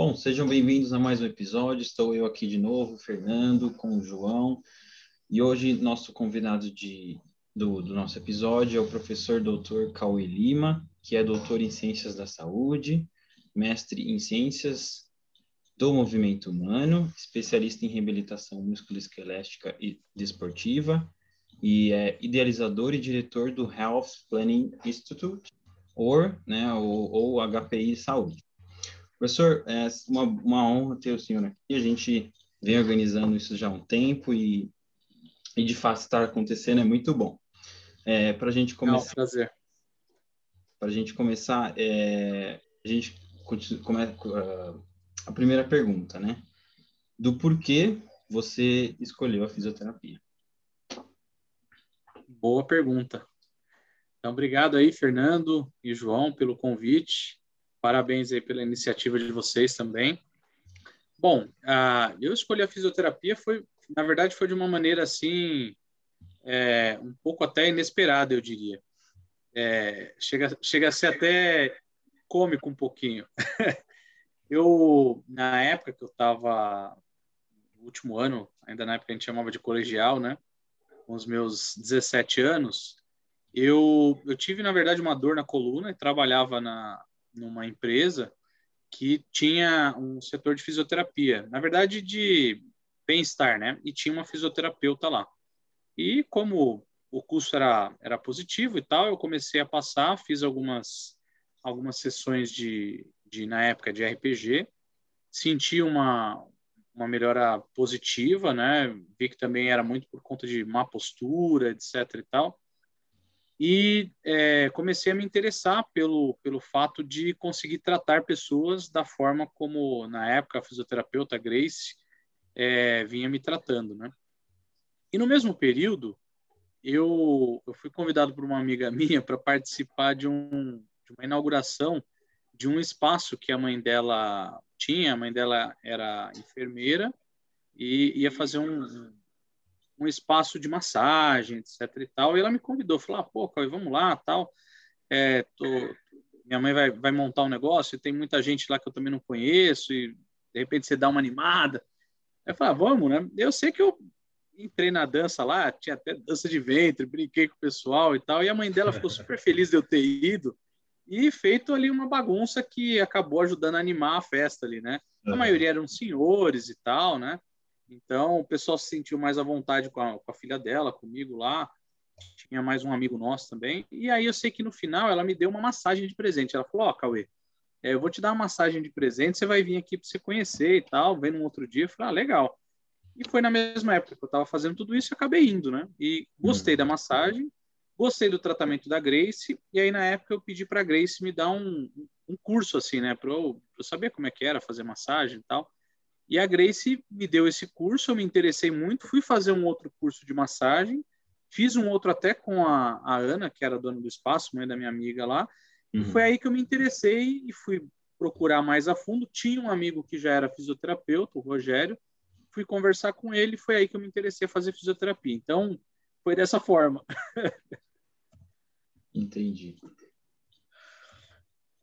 Bom, sejam bem-vindos a mais um episódio. Estou eu aqui de novo, Fernando, com o João. E hoje nosso convidado de, do, do nosso episódio é o professor doutor Cauê Lima, que é doutor em Ciências da Saúde, mestre em Ciências do Movimento Humano, especialista em reabilitação musculoesquelética e desportiva, e é idealizador e diretor do Health Planning Institute, ou, né, ou, ou HPI Saúde. Professor, é uma, uma honra ter o senhor aqui. A gente vem organizando isso já há um tempo e, e de fato estar acontecendo é muito bom. É, Para a gente começar. É um prazer. Para a gente começar, é, a gente começa uh, a primeira pergunta, né? Do porquê você escolheu a fisioterapia? Boa pergunta. Então, obrigado aí, Fernando e João, pelo convite. Parabéns aí pela iniciativa de vocês também. Bom, uh, eu escolhi a fisioterapia foi, na verdade, foi de uma maneira assim, é, um pouco até inesperada, eu diria. É, chega, chega a ser até cômico um pouquinho. eu, na época que eu estava no último ano, ainda na época que a gente chamava de colegial, né? Com os meus 17 anos, eu, eu tive, na verdade, uma dor na coluna e trabalhava na, numa empresa que tinha um setor de fisioterapia, na verdade de bem-estar, né? E tinha uma fisioterapeuta lá. E como o custo era, era positivo e tal, eu comecei a passar, fiz algumas algumas sessões de, de na época de RPG, senti uma uma melhora positiva, né? Vi que também era muito por conta de má postura, etc e tal e é, comecei a me interessar pelo, pelo fato de conseguir tratar pessoas da forma como, na época, a fisioterapeuta Grace é, vinha me tratando, né? E no mesmo período, eu, eu fui convidado por uma amiga minha para participar de, um, de uma inauguração de um espaço que a mãe dela tinha, a mãe dela era enfermeira e ia fazer um, um espaço de massagem, etc e tal, e ela me convidou, falou, ah, pô, Cauê, vamos lá, tal, é, tô, minha mãe vai, vai montar um negócio e tem muita gente lá que eu também não conheço e de repente você dá uma animada. Eu falei, ah, vamos, né? Eu sei que eu entrei na dança lá, tinha até dança de ventre, brinquei com o pessoal e tal, e a mãe dela ficou super feliz de eu ter ido e feito ali uma bagunça que acabou ajudando a animar a festa ali, né? A maioria eram senhores e tal, né? Então, o pessoal se sentiu mais à vontade com a, com a, filha dela, comigo lá. Tinha mais um amigo nosso também. E aí eu sei que no final ela me deu uma massagem de presente. Ela falou: Ó, oh, Cauê, é, eu vou te dar uma massagem de presente, você vai vir aqui para você conhecer e tal. Vem num outro dia. Eu falei: Ah, legal. E foi na mesma época que eu estava fazendo tudo isso e acabei indo, né? E gostei da massagem, gostei do tratamento da Grace. E aí, na época, eu pedi para a Grace me dar um, um curso, assim, né? Para eu, eu saber como é que era fazer massagem e tal. E a Grace me deu esse curso, eu me interessei muito, fui fazer um outro curso de massagem, fiz um outro até com a, a Ana, que era dona do espaço, mãe da minha amiga lá, uhum. e foi aí que eu me interessei e fui procurar mais a fundo. Tinha um amigo que já era fisioterapeuta, o Rogério, fui conversar com ele, foi aí que eu me interessei a fazer fisioterapia. Então, foi dessa forma. Entendi.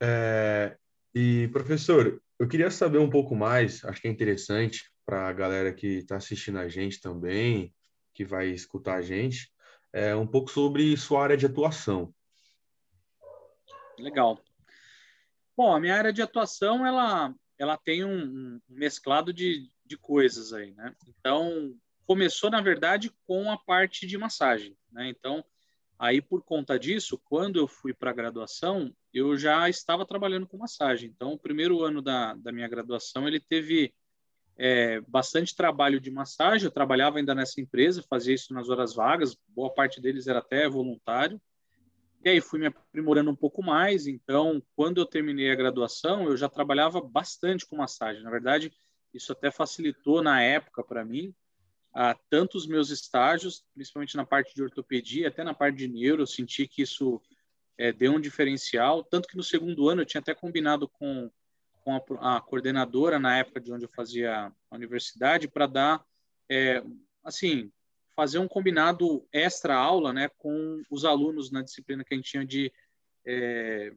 É, e, professor, eu queria saber um pouco mais, acho que é interessante para a galera que está assistindo a gente também, que vai escutar a gente, é, um pouco sobre sua área de atuação. Legal. Bom, a minha área de atuação, ela, ela tem um, um mesclado de, de coisas aí, né? Então, começou, na verdade, com a parte de massagem, né? Então, Aí, por conta disso, quando eu fui para a graduação, eu já estava trabalhando com massagem. Então, o primeiro ano da, da minha graduação, ele teve é, bastante trabalho de massagem. Eu trabalhava ainda nessa empresa, fazia isso nas horas vagas, boa parte deles era até voluntário. E aí fui me aprimorando um pouco mais. Então, quando eu terminei a graduação, eu já trabalhava bastante com massagem. Na verdade, isso até facilitou na época para mim, a tanto os meus estágios, principalmente na parte de ortopedia, até na parte de neuro, eu senti que isso é, deu um diferencial, tanto que no segundo ano eu tinha até combinado com, com a, a coordenadora na época de onde eu fazia a universidade para dar, é, assim, fazer um combinado extra aula, né, com os alunos na disciplina que a gente tinha de é,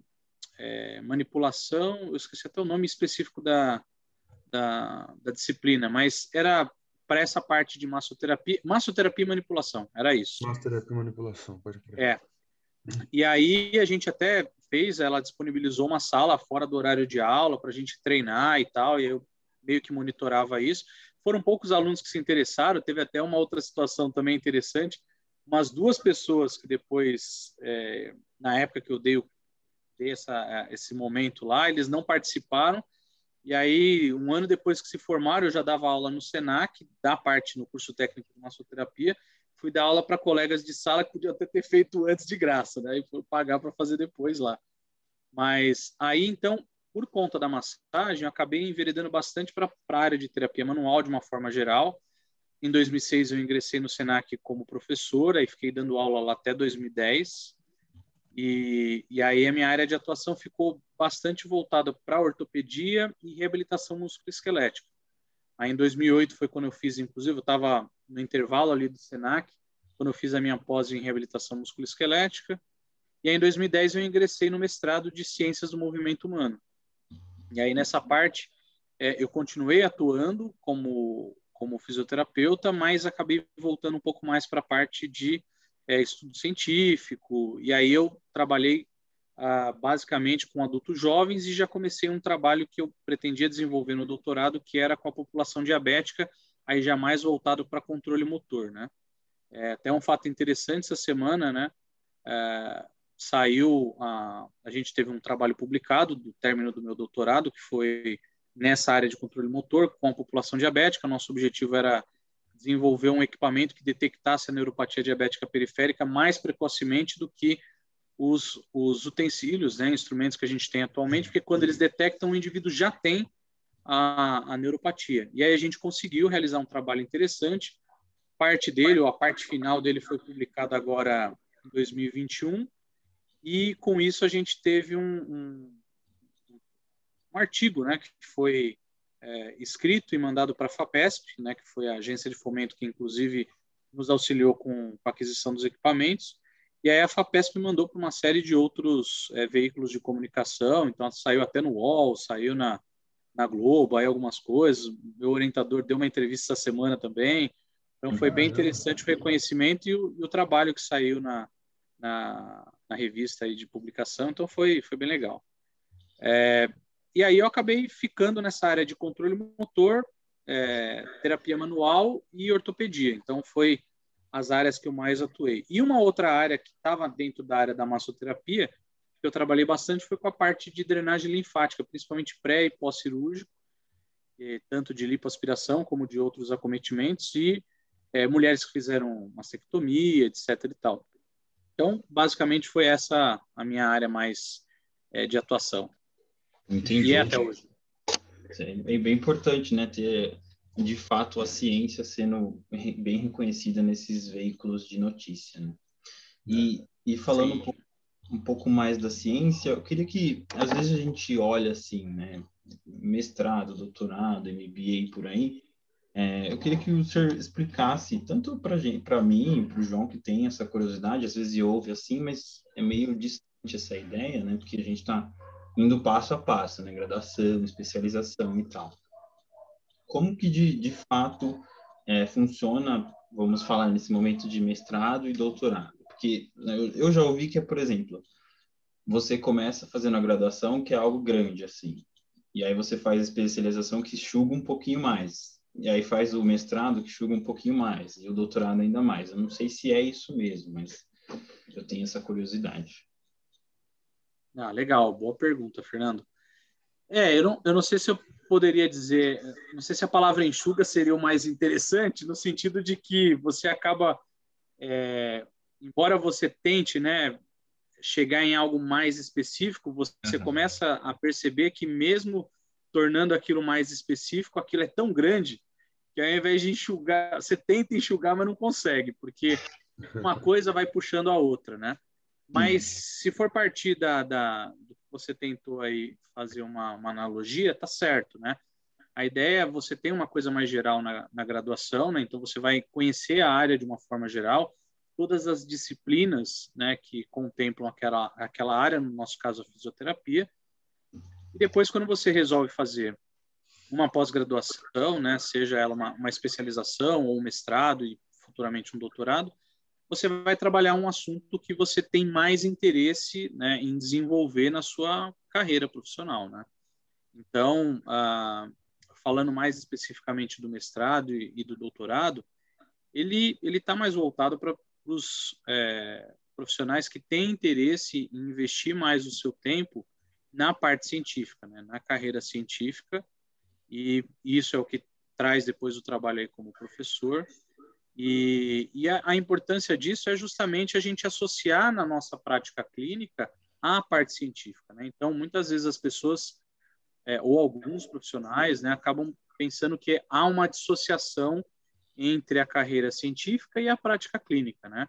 é, manipulação, eu esqueci até o nome específico da, da, da disciplina, mas era para essa parte de massoterapia, massoterapia e manipulação, era isso. Massoterapia e manipulação, pode crer. É. E aí a gente até fez, ela disponibilizou uma sala fora do horário de aula para a gente treinar e tal, e eu meio que monitorava isso. Foram poucos alunos que se interessaram, teve até uma outra situação também interessante, umas duas pessoas que depois, é, na época que eu dei, dei essa, esse momento lá, eles não participaram, e aí, um ano depois que se formaram, eu já dava aula no SENAC, da parte no curso técnico de massoterapia, fui dar aula para colegas de sala que podiam até ter feito antes de graça, né? E foi pagar para fazer depois lá. Mas aí, então, por conta da massagem, eu acabei enveredando bastante para a área de terapia manual de uma forma geral. Em 2006, eu ingressei no SENAC como professor, aí fiquei dando aula lá até 2010. E, e aí a minha área de atuação ficou bastante voltada para ortopedia e reabilitação musculoesquelética. Aí em 2008 foi quando eu fiz, inclusive, eu estava no intervalo ali do SENAC, quando eu fiz a minha pós em reabilitação musculoesquelética. E aí em 2010 eu ingressei no mestrado de Ciências do Movimento Humano. E aí nessa parte é, eu continuei atuando como como fisioterapeuta, mas acabei voltando um pouco mais para a parte de é, estudo científico. E aí eu trabalhei ah, basicamente com adultos jovens e já comecei um trabalho que eu pretendia desenvolver no doutorado, que era com a população diabética, aí já mais voltado para controle motor, né? É, até um fato interessante essa semana, né? É, saiu a, a gente teve um trabalho publicado do término do meu doutorado que foi nessa área de controle motor com a população diabética. Nosso objetivo era desenvolver um equipamento que detectasse a neuropatia diabética periférica mais precocemente do que os, os utensílios, né, instrumentos que a gente tem atualmente, porque quando eles detectam, o indivíduo já tem a, a neuropatia. E aí a gente conseguiu realizar um trabalho interessante. Parte dele, ou a parte final dele, foi publicada agora em 2021. E com isso a gente teve um, um, um artigo né, que foi é, escrito e mandado para a FAPESP, né, que foi a agência de fomento que, inclusive, nos auxiliou com a aquisição dos equipamentos. E aí a FAPESP mandou para uma série de outros é, veículos de comunicação, então saiu até no UOL, saiu na, na Globo, aí algumas coisas. Meu orientador deu uma entrevista essa semana também. Então foi bem interessante o reconhecimento e o, e o trabalho que saiu na, na, na, revista aí de publicação, então foi, foi bem legal. É, e aí eu acabei ficando nessa área de controle motor, é, terapia manual e ortopedia. Então foi as áreas que eu mais atuei. E uma outra área que estava dentro da área da massoterapia, que eu trabalhei bastante, foi com a parte de drenagem linfática, principalmente pré e pós-cirúrgico, tanto de lipoaspiração como de outros acometimentos, e é, mulheres que fizeram mastectomia, etc. e tal. Então, basicamente, foi essa a minha área mais é, de atuação. Entendi. E é até hoje. É bem importante, né, ter de fato a ciência sendo bem reconhecida nesses veículos de notícia, né? E, e falando um pouco, um pouco, mais da ciência, eu queria que às vezes a gente olha assim, né, mestrado, doutorado, MBA por aí, é, eu queria que o senhor explicasse tanto para gente, para mim, para o João que tem essa curiosidade, às vezes ouve assim, mas é meio distante essa ideia, né? Porque a gente está indo passo a passo, né? Graduação, especialização e tal como que de, de fato é, funciona, vamos falar nesse momento de mestrado e doutorado? Porque né, eu, já ouvi que por exemplo, você começa fazendo a graduação, que é algo grande, assim, e aí você faz a especialização que enxuga um pouquinho mais, e aí faz o mestrado que enxuga um pouquinho mais, e o doutorado ainda mais. Eu não sei se é isso mesmo, mas eu tenho essa curiosidade. Ah, legal, boa pergunta, Fernando. É, eu não, eu não sei se eu poderia dizer, não sei se a palavra enxuga seria o mais interessante, no sentido de que você acaba, é, embora você tente, né, chegar em algo mais específico, você uhum. começa a perceber que mesmo tornando aquilo mais específico, aquilo é tão grande que ao invés de enxugar, você tenta enxugar, mas não consegue, porque uma coisa vai puxando a outra, né? Mas se for partir da, da, você tentou aí fazer uma, uma analogia, tá certo, né? A ideia é você ter uma coisa mais geral na, na graduação, né? Então você vai conhecer a área de uma forma geral, todas as disciplinas, né, que contemplam aquela aquela área, no nosso caso a fisioterapia. E depois quando você resolve fazer uma pós-graduação, né, seja ela uma, uma especialização ou um mestrado e futuramente um doutorado, você vai trabalhar um assunto que você tem mais interesse né, em desenvolver na sua carreira profissional. Né? Então, ah, falando mais especificamente do mestrado e, e do doutorado, ele está mais voltado para os é, profissionais que têm interesse em investir mais o seu tempo na parte científica, né, na carreira científica, e isso é o que traz depois o trabalho aí como professor. E, e a, a, importância disso é justamente a gente associar na nossa prática clínica a parte científica. Né? Então, muitas vezes as pessoas, é, ou alguns profissionais, né, acabam pensando que há uma dissociação entre a carreira científica e a prática clínica. Né?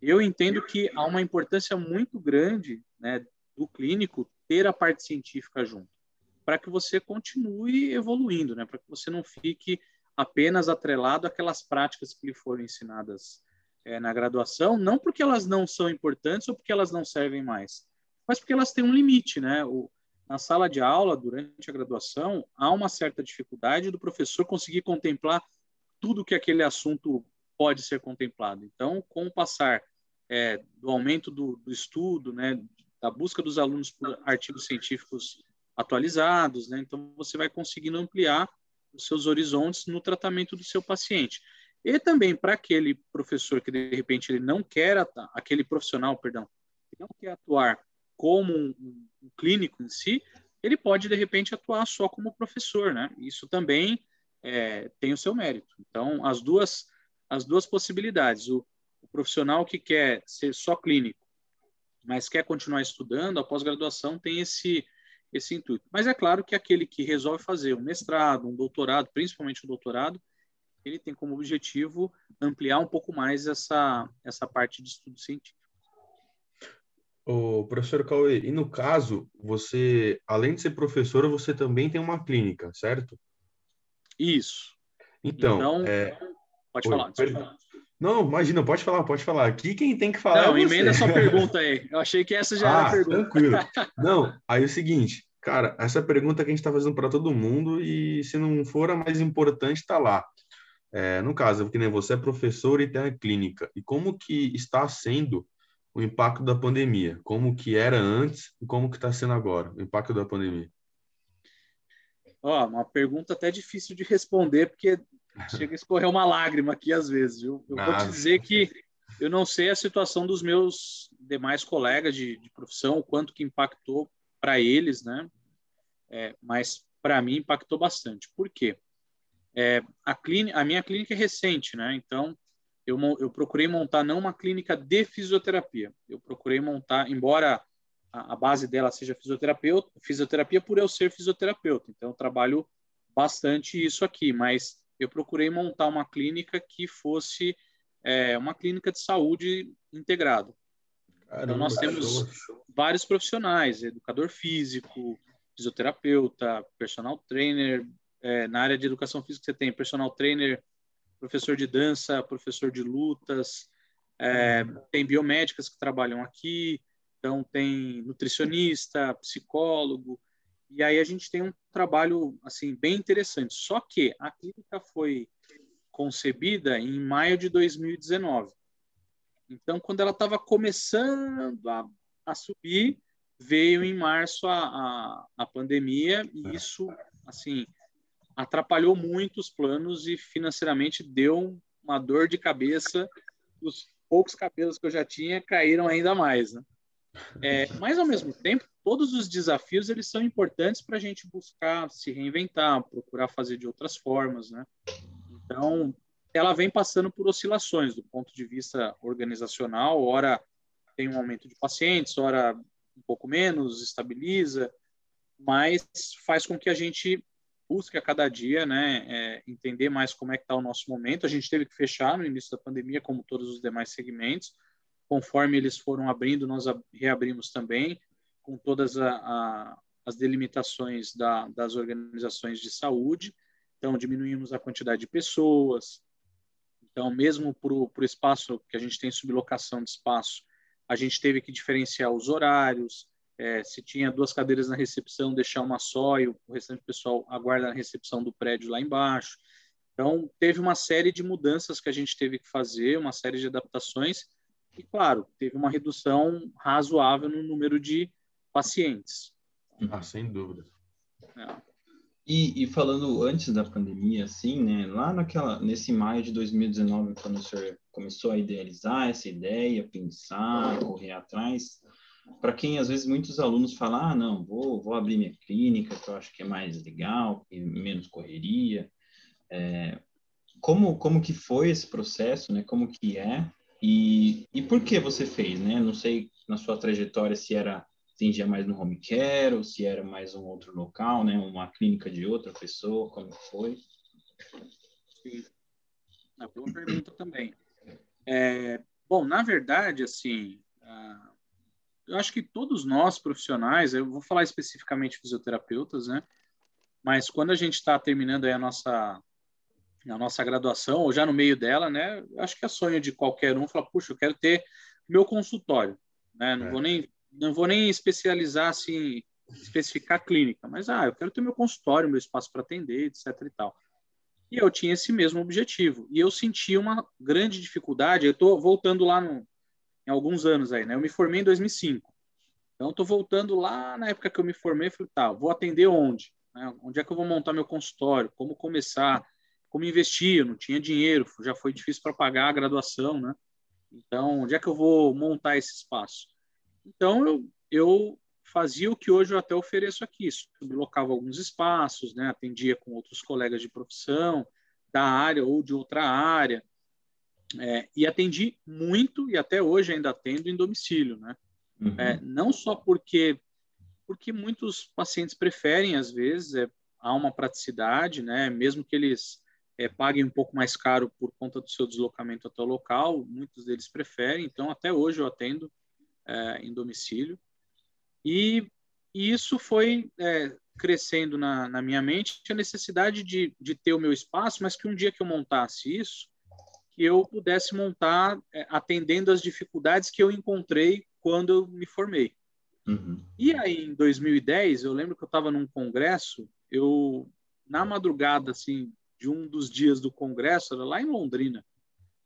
Eu entendo que há uma importância muito grande né, do clínico ter a parte científica junto, para que você continue evoluindo, né? para que você não fique apenas atrelado àquelas práticas que lhe foram ensinadas é, na graduação, não porque elas não são importantes ou porque elas não servem mais, mas porque elas têm um limite, né? O, na sala de aula, durante a graduação, há uma certa dificuldade do professor conseguir contemplar tudo que aquele assunto pode ser contemplado. Então, com o passar é, do aumento do, do, estudo, né, da busca dos alunos por artigos científicos atualizados, né, então você vai conseguindo ampliar os seus horizontes no tratamento do seu paciente. E também para aquele professor que de repente ele não quer, aquele profissional, perdão, que não quer atuar como um, um, clínico em si, ele pode de repente atuar só como professor, né? Isso também é, tem o seu mérito. Então, as duas as duas possibilidades. O, o profissional que quer ser só clínico, mas quer continuar estudando, a pós-graduação tem esse esse intuito. Mas é claro que aquele que resolve fazer um mestrado, um doutorado, principalmente o doutorado, ele tem como objetivo ampliar um pouco mais essa, essa parte de estudo científico. O professor Cauê, e no caso, você, além de ser professora, você também tem uma clínica, certo? Isso. Então, então é... pode, Oi, falar, pode falar. Não, imagina, pode falar, pode falar. Aqui quem tem que falar Não, é emenda sua pergunta aí. Eu achei que essa já ah, era a pergunta. tranquilo. Não, aí é o seguinte, cara, essa pergunta que a gente está fazendo para todo mundo e se não for a mais importante, está lá. É, no caso, porque nem você é professor e tem a clínica. E como que está sendo o impacto da pandemia? Como que era antes e como que está sendo agora, o impacto da pandemia? Ó, uma pergunta até difícil de responder, porque chega a escorrer uma lágrima aqui às vezes, viu? Eu vou te dizer que eu não sei a situação dos meus demais colegas de, de profissão, o quanto que impactou para eles, né? É, mas para mim impactou bastante. Por quê? É, a, clínica, a minha clínica é recente, né? Então eu, eu procurei montar não uma clínica de fisioterapia, eu procurei montar, embora a, a base dela seja fisioterapia, fisioterapia por eu ser fisioterapeuta, então eu trabalho bastante isso aqui, mas eu procurei montar uma clínica que fosse é, uma clínica de saúde integrada. Caramba, então, nós temos vários profissionais, educador físico, fisioterapeuta, personal trainer. É, na área de educação física, você tem personal trainer, professor de dança, professor de lutas, é, tem biomédicas que trabalham aqui, então tem nutricionista, psicólogo, e aí a gente tem um trabalho assim bem interessante. Só que a clínica foi concebida em maio de 2019. Então, quando ela estava começando a, a, subir, veio em março a, a, a pandemia e é. isso, assim, atrapalhou muito os planos e financeiramente deu uma dor de cabeça. Os poucos cabelos que eu já tinha caíram ainda mais, né? É, mas ao mesmo tempo, todos os desafios eles são importantes para a gente buscar se reinventar, procurar fazer de outras formas, né? Então, ela vem passando por oscilações do ponto de vista organizacional. Ora tem um aumento de pacientes, ora um pouco menos, estabiliza, mas faz com que a gente busque a cada dia, né, é, entender mais como é que está o nosso momento. A gente teve que fechar no início da pandemia, como todos os demais segmentos. Conforme eles foram abrindo, nós reabrimos também, com todas a, a, as delimitações da, das organizações de saúde. Então, diminuímos a quantidade de pessoas, então, mesmo para o espaço que a gente tem sublocação de espaço, a gente teve que diferenciar os horários. é, se tinha duas cadeiras na recepção, deixar uma só e o restante do pessoal aguarda na recepção do prédio lá embaixo. Então, teve uma série de mudanças que a gente teve que fazer, uma série de adaptações, e, claro, teve uma redução razoável no número de pacientes. Ah, sem dúvida. É. E, e, falando antes da pandemia, assim, né, lá naquela, nesse maio de 2019, quando o senhor começou a idealizar essa ideia, pensar, correr atrás, para quem às vezes muitos alunos falam, ah, não, vou, vou abrir minha clínica, que eu acho que é mais legal, e menos correria. É, como, como que foi esse processo, né? Como que é? E, e por que você fez, né? Não sei na sua trajetória se era atendia mais no home care ou se era mais um outro local, né? Uma clínica de outra pessoa, como foi? Sim. É boa pergunta também. É, bom, na verdade, assim, eu acho que todos nós profissionais, eu vou falar especificamente fisioterapeutas, né? Mas quando a gente está terminando a nossa a nossa graduação ou já no meio dela, né? Acho que é sonho de qualquer um falar, puxa, eu quero ter meu consultório, né? Não é. vou nem não vou nem especializar assim, especificar clínica, mas ah, eu quero ter meu consultório, meu espaço para atender, etc e tal. E eu tinha esse mesmo objetivo. E eu senti uma grande dificuldade. Eu estou voltando lá no, em alguns anos aí, né? Eu me formei em 2005. Então, estou voltando lá na época que eu me formei, falei, tá, vou atender onde? Né? Onde é que eu vou montar meu consultório? Como começar? Como investir? Eu não tinha dinheiro, já foi difícil para pagar a graduação, né? Então, onde é que eu vou montar esse espaço? Então, eu, eu fazia o que hoje eu até ofereço aqui, locava alguns espaços, né? atendia com outros colegas de profissão, da área ou de outra área, é, e atendi muito, e até hoje ainda atendo em domicílio, né? Uhum. É, não só porque porque muitos pacientes preferem, às vezes, é, há uma praticidade, né? Mesmo que eles é, paguem um pouco mais caro por conta do seu deslocamento até o local, muitos deles preferem. Então, até hoje eu atendo é, em domicílio. E, e isso foi é, crescendo na, na, minha mente a necessidade de, de ter o meu espaço, mas que um dia que eu montasse isso, que eu pudesse montar é, atendendo às dificuldades que eu encontrei quando eu me formei. Uhum. E aí, em 2010, eu lembro que eu estava num congresso, eu, na madrugada, assim, de um dos dias do congresso, era lá em Londrina,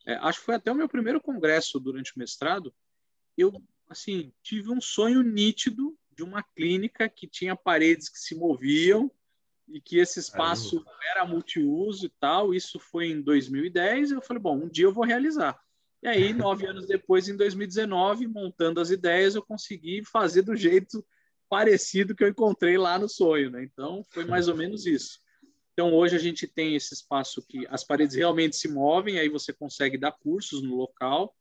é, acho que foi até o meu primeiro congresso durante o mestrado, eu, assim, tive um sonho nítido de uma clínica que tinha paredes que se moviam, e que esse espaço era multiuso e tal. Isso foi em 2010. Eu falei, bom, um dia eu vou realizar. E aí, nove anos depois, em 2019, montando as ideias, eu consegui fazer do jeito parecido que eu encontrei lá no sonho, né? Então, foi mais ou menos isso. Então, hoje a gente tem esse espaço que as paredes realmente se movem, aí você consegue dar cursos no local.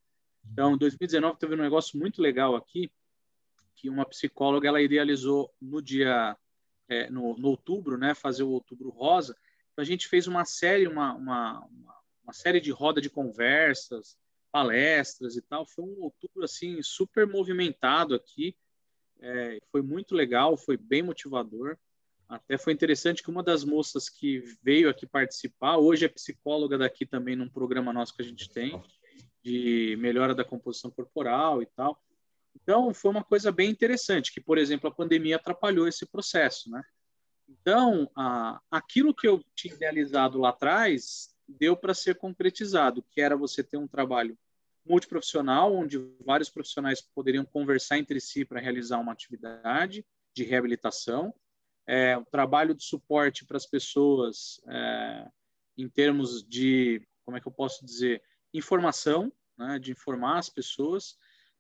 Então, em 2019 teve um negócio muito legal aqui, que uma psicóloga ela idealizou no dia é, no, no, outubro, né, fazer o Outubro Rosa, então a gente fez uma série, uma, uma, uma, série de roda de conversas, palestras e tal. Foi um outubro assim super movimentado aqui. É, foi muito legal, foi bem motivador. Até foi interessante que uma das moças que veio aqui participar, hoje é psicóloga daqui também num programa nosso que a gente tem, de melhora da composição corporal e tal. Então, foi uma coisa bem interessante, que, por exemplo, a pandemia atrapalhou esse processo, né? Então, a, aquilo que eu tinha idealizado lá atrás deu para ser concretizado, que era você ter um trabalho multiprofissional, onde vários profissionais poderiam conversar entre si para realizar uma atividade de reabilitação, é, um trabalho de suporte para as pessoas é, em termos de, como é que eu posso dizer, informação, né, de informar as pessoas,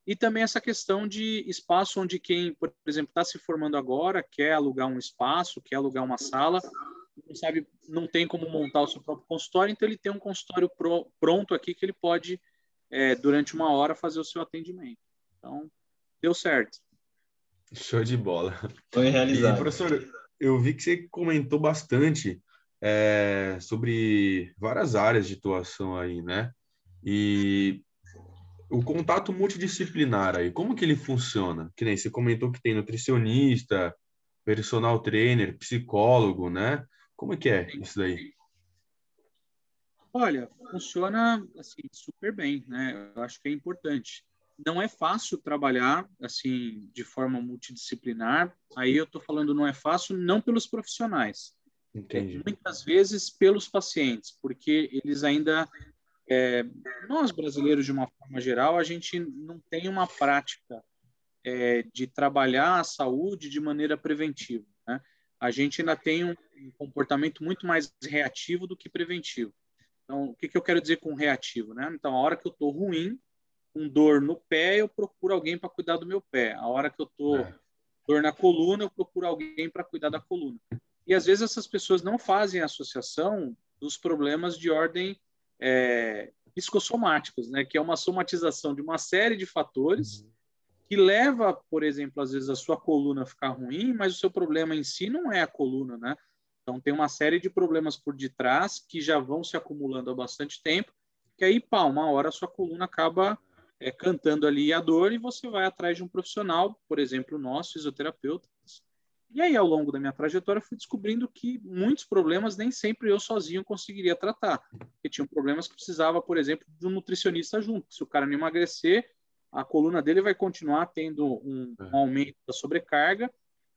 e também essa questão de espaço onde quem, por exemplo, está se formando agora, quer alugar um espaço, quer alugar uma sala, não sabe, não tem como montar o seu próprio consultório, então ele tem um consultório pro, pronto aqui que ele pode, é, durante uma hora, fazer o seu atendimento. Então, deu certo. Show de bola. Foi realizado. E, professor, eu vi que você comentou bastante é, sobre várias áreas de atuação aí, né? E o contato multidisciplinar aí, como que ele funciona? Que nem você comentou que tem nutricionista, personal trainer, psicólogo, né? Como é que é isso daí? Olha, funciona assim super bem, né? Eu acho que é importante. Não é fácil trabalhar assim de forma multidisciplinar. Aí eu estou falando não é fácil não pelos profissionais, Entendi. Muitas vezes pelos pacientes, porque eles ainda é, nós brasileiros de uma forma geral a gente não tem uma prática é, de trabalhar a saúde de maneira preventiva. Né? A gente ainda tem um comportamento muito mais reativo do que preventivo. Então, o que, que eu quero dizer com reativo? Né? Então, a hora que eu estou ruim, com dor no pé, eu procuro alguém para cuidar do meu pé. A hora que eu estou é. dor na coluna, eu procuro alguém para cuidar da coluna. E às vezes essas pessoas não fazem associação dos problemas de ordem é, psicossomáticos, né? que é uma somatização de uma série de fatores uhum. que leva, por exemplo, às vezes a sua coluna a ficar ruim, mas o seu problema em si não é a coluna, né? Então tem uma série de problemas por detrás que já vão se acumulando há bastante tempo, que aí, pá, uma hora a sua coluna acaba é, cantando ali a dor e você vai atrás de um profissional, por exemplo, nós, fisioterapeutas. E aí, ao longo da minha trajetória, fui descobrindo que muitos problemas nem sempre eu sozinho conseguiria tratar. Porque tinham problemas que precisava, por exemplo, de um nutricionista junto. Se o cara não emagrecer, a coluna dele vai continuar tendo um, um é. aumento da sobrecarga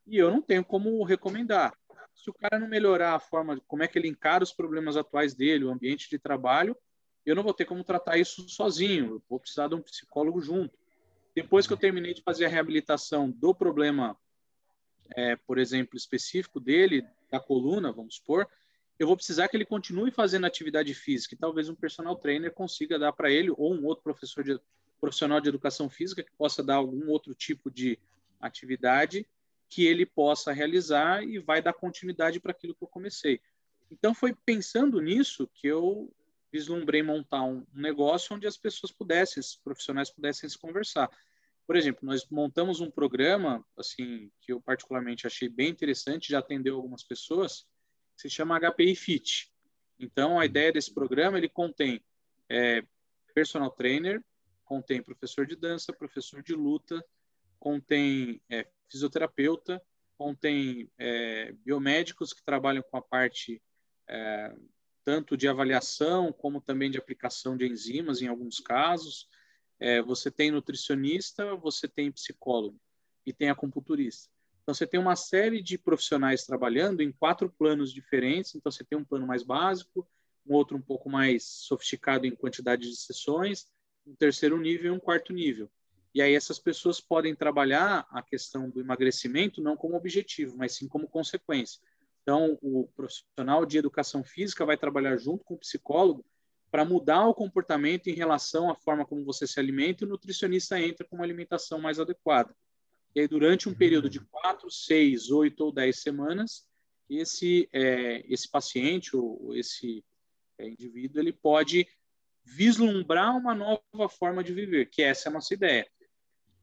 e eu não tenho como recomendar. Se o cara não melhorar a forma, como é que ele encara os problemas atuais dele, o ambiente de trabalho, eu não vou ter como tratar isso sozinho, eu vou precisar de um psicólogo junto. Depois que eu terminei de fazer a reabilitação do problema, é, por exemplo, específico dele, da coluna, vamos supor, eu vou precisar que ele continue fazendo atividade física, e talvez um personal trainer consiga dar para ele, ou um outro professor de, profissional de educação física que possa dar algum outro tipo de atividade que ele possa realizar e vai dar continuidade para aquilo que eu comecei. Então foi pensando nisso que eu vislumbrei montar um, negócio onde as pessoas pudessem, os profissionais pudessem se conversar. Por exemplo, nós montamos um programa, assim, que eu particularmente achei bem interessante, já atendeu algumas pessoas, que se chama HPI Fit. Então, a ideia desse programa, ele contém é, personal trainer, contém professor de dança, professor de luta, contém é, fisioterapeuta, contém é, biomédicos que trabalham com a parte é, tanto de avaliação como também de aplicação de enzimas em alguns casos. É, você tem nutricionista, você tem psicólogo e tem acupunturista. Então, você tem uma série de profissionais trabalhando em quatro planos diferentes. Então, você tem um plano mais básico, um outro um pouco mais sofisticado em quantidade de sessões, um terceiro nível e um quarto nível. E aí essas pessoas podem trabalhar a questão do emagrecimento não como objetivo, mas sim como consequência. Então, o profissional de educação física vai trabalhar junto com o psicólogo para mudar o comportamento em relação à forma como você se alimenta e o nutricionista entra com uma alimentação mais adequada. E aí, durante um período de quatro, seis, oito ou dez semanas, esse, é, esse paciente ou esse é, indivíduo ele pode vislumbrar uma nova forma de viver, que essa é a nossa ideia.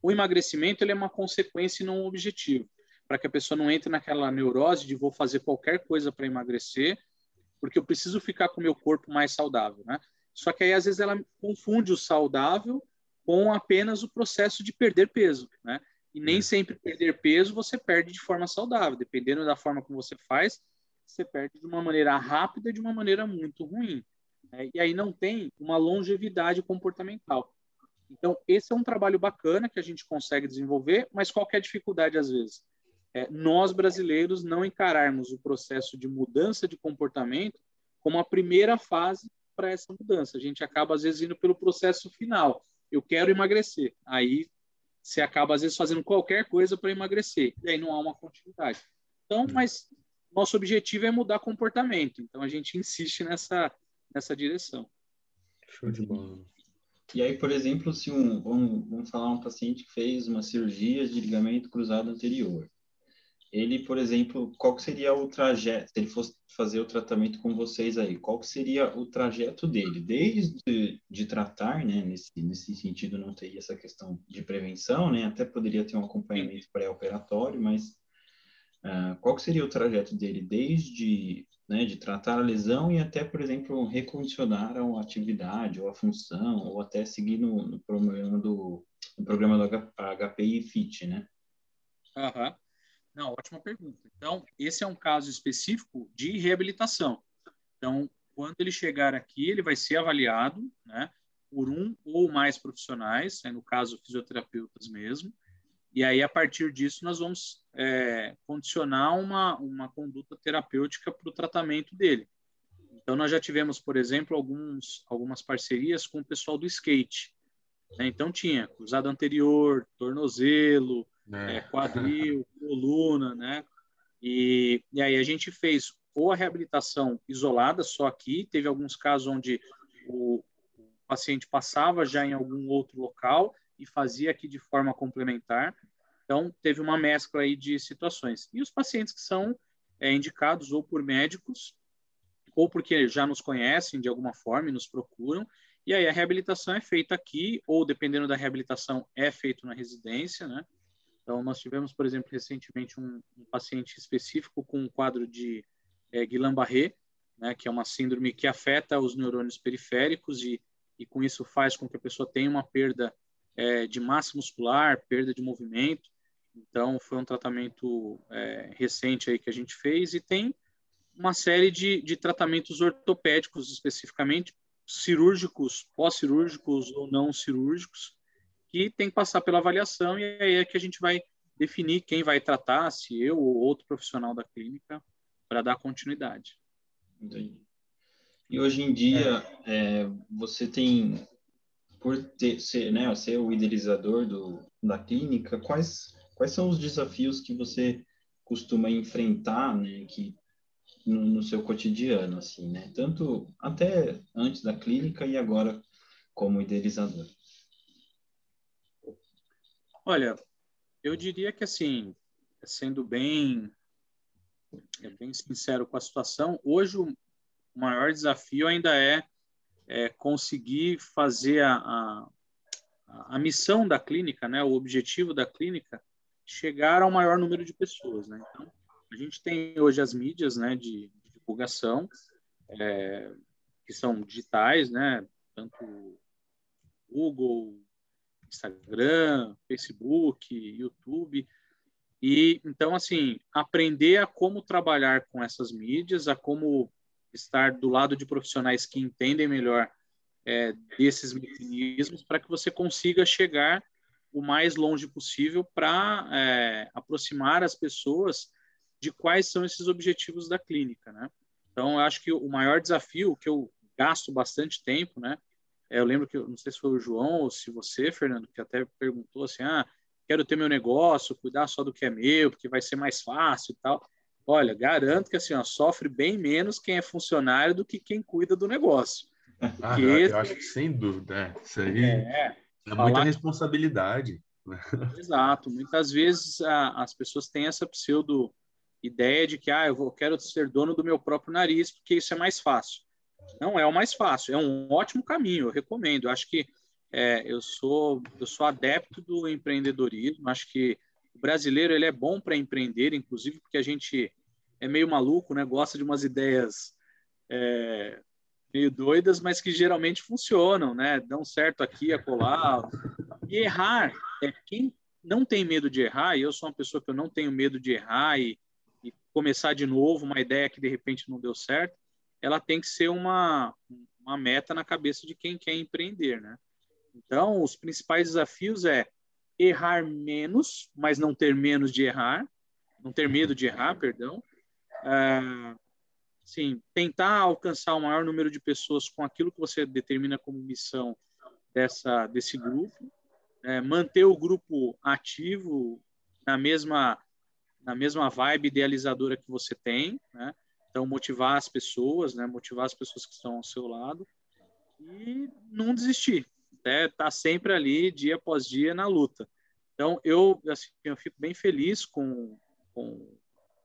O emagrecimento ele é uma consequência e não um objetivo para que a pessoa não entre naquela neurose de vou fazer qualquer coisa para emagrecer, porque eu preciso ficar com o meu corpo mais saudável, né? Só que aí às vezes ela confunde o saudável com apenas o processo de perder peso, né? E nem é. sempre perder peso você perde de forma saudável, dependendo da forma como você faz, você perde de uma maneira rápida e de uma maneira muito ruim. Né? E aí não tem uma longevidade comportamental. Então, esse é um trabalho bacana que a gente consegue desenvolver, mas qual é a dificuldade às vezes? É, nós brasileiros não encararmos o processo de mudança de comportamento como a primeira fase para essa mudança. A gente acaba, às vezes, indo pelo processo final. Eu quero emagrecer. Aí você acaba, às vezes, fazendo qualquer coisa para emagrecer. E aí não há uma continuidade. Então, hum. mas nosso objetivo é mudar comportamento. Então, a gente insiste nessa, nessa direção. Show de bola. E aí, por exemplo, se um, vamos, vamos falar um paciente que fez uma cirurgia de ligamento cruzado anterior ele, por exemplo, qual seria o trajeto, se ele fosse fazer o tratamento com vocês aí, qual seria o trajeto dele? Desde de tratar, né, nesse, nesse sentido não teria essa questão de prevenção, né, até poderia ter um acompanhamento pré-operatório, mas uh, qual seria o trajeto dele desde né, de tratar a lesão e até, por exemplo, recondicionar a atividade ou a função, ou até seguir no, no programa do, no programa do HPI FIT, né? Aham. Uhum. Não, ótima pergunta. Então, esse é um caso específico de reabilitação. Então, quando ele chegar aqui, ele vai ser avaliado, né? por um ou mais profissionais, né, no caso fisioterapeutas mesmo, e aí a partir disso nós vamos é, condicionar uma, uma conduta terapêutica para o tratamento dele. Então nós já tivemos, por exemplo, alguns, algumas parcerias com o pessoal do skate. Né? Então tinha cruzado anterior, tornozelo, é. É, quadril, coluna, né? E, e aí a gente fez ou a reabilitação isolada só aqui, teve alguns casos onde o, o paciente passava já em algum outro local e fazia aqui de forma complementar. Então, teve uma mescla aí de situações. E os pacientes que são é, indicados ou por médicos, ou porque já nos conhecem de alguma forma e nos procuram, e aí a reabilitação é feita aqui, ou dependendo da reabilitação, é feito na residência, né? Então, nós tivemos, por exemplo, recentemente um, um paciente específico com um quadro de é, Guillain-Barré, né, que é uma síndrome que afeta os neurônios periféricos e, e com isso faz com que a pessoa tenha uma perda é, de massa muscular, perda de movimento. Então, foi um tratamento é, recente aí que a gente fez e tem uma série de, de tratamentos ortopédicos, especificamente cirúrgicos, pós-cirúrgicos ou não cirúrgicos, que tem que passar pela avaliação e aí é que a gente vai definir quem vai tratar, se eu ou outro profissional da clínica, para dar continuidade. Entendi. E hoje em dia, é. É, você tem, por ter, ser, né, ser o idealizador do, da clínica, quais, quais são os desafios que você costuma enfrentar, né, que no, no, seu cotidiano, assim, né? Tanto até antes da clínica e agora como idealizador. Olha, eu diria que assim, sendo bem, bem sincero com a situação, hoje o maior desafio ainda é, é conseguir fazer a, a, a, missão da clínica, né, o objetivo da clínica, chegar ao maior número de pessoas. Né? Então, a gente tem hoje as mídias né, de, de divulgação, é, que são digitais, né, tanto Google, Instagram, Facebook, YouTube. E então, assim, aprender a como trabalhar com essas mídias, a como estar do lado de profissionais que entendem melhor é, desses mecanismos, para que você consiga chegar o mais longe possível para é, aproximar as pessoas de quais são esses objetivos da clínica, né? Então, eu acho que o maior desafio que eu gasto bastante tempo, né, eu lembro que, não sei se foi o João ou se você, Fernando, que até perguntou assim, ah, quero ter meu negócio, cuidar só do que é meu, porque vai ser mais fácil e tal. Olha, garanto que assim, ó, sofre bem menos quem é funcionário do que quem cuida do negócio. Ah, eu, esse... acho que sem dúvida, é. Isso aí é, é muita responsabilidade. Exato. Muitas vezes a, as pessoas têm essa pseudo ideia de que ah, eu vou, quero ser dono do meu próprio nariz, porque isso é mais fácil. Não é o mais fácil, é um ótimo caminho, eu recomendo. Eu acho que é, eu sou eu sou adepto do empreendedorismo. Acho que o brasileiro ele é bom para empreender, inclusive porque a gente é meio maluco, né? Gosta de umas ideias é, meio doidas, mas que geralmente funcionam, né? Dão certo aqui, acolá. E errar é quem não tem medo de errar. E eu sou uma pessoa que eu não tenho medo de errar e, e começar de novo uma ideia que de repente não deu certo ela tem que ser uma, uma meta na cabeça de quem quer empreender, né? Então, os principais desafios é errar menos, mas não ter menos de errar, não ter medo de errar, perdão. É, sim, tentar alcançar o maior número de pessoas com aquilo que você determina como missão dessa desse grupo, é, manter o grupo ativo na mesma na mesma vibe idealizadora que você tem, né? Então, motivar as pessoas, né? Motivar as pessoas que estão ao seu lado e não desistir, né? Tá sempre ali, dia após dia, na luta. Então, eu, assim, eu fico bem feliz com, com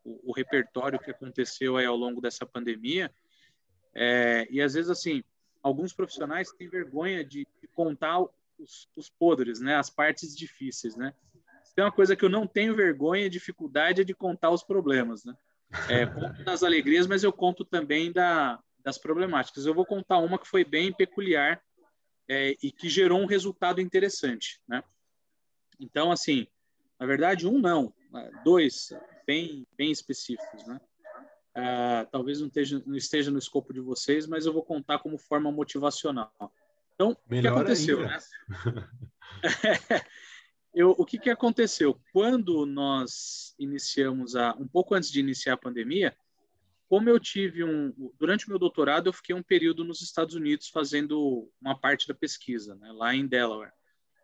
o, o, repertório que aconteceu aí ao longo dessa pandemia. É, e, às vezes, assim, alguns profissionais têm vergonha de, de contar os, os podres, né? As partes difíceis, né? Tem uma coisa que eu não tenho vergonha, dificuldade é de contar os problemas, né? É, conto das alegrias, mas eu conto também da, das problemáticas. Eu vou contar uma que foi bem peculiar é, e que gerou um resultado interessante, né? Então, assim, na verdade, um não, dois bem, bem específicos, né? Uh, talvez não esteja, não esteja no escopo de vocês, mas eu vou contar como forma motivacional. Então, Melhor o que aconteceu, ainda. né? Eu, o que, que aconteceu? Quando nós iniciamos a. Um pouco antes de iniciar a pandemia, como eu tive um. Durante o meu doutorado, eu fiquei um período nos Estados Unidos fazendo uma parte da pesquisa, né, lá em Delaware.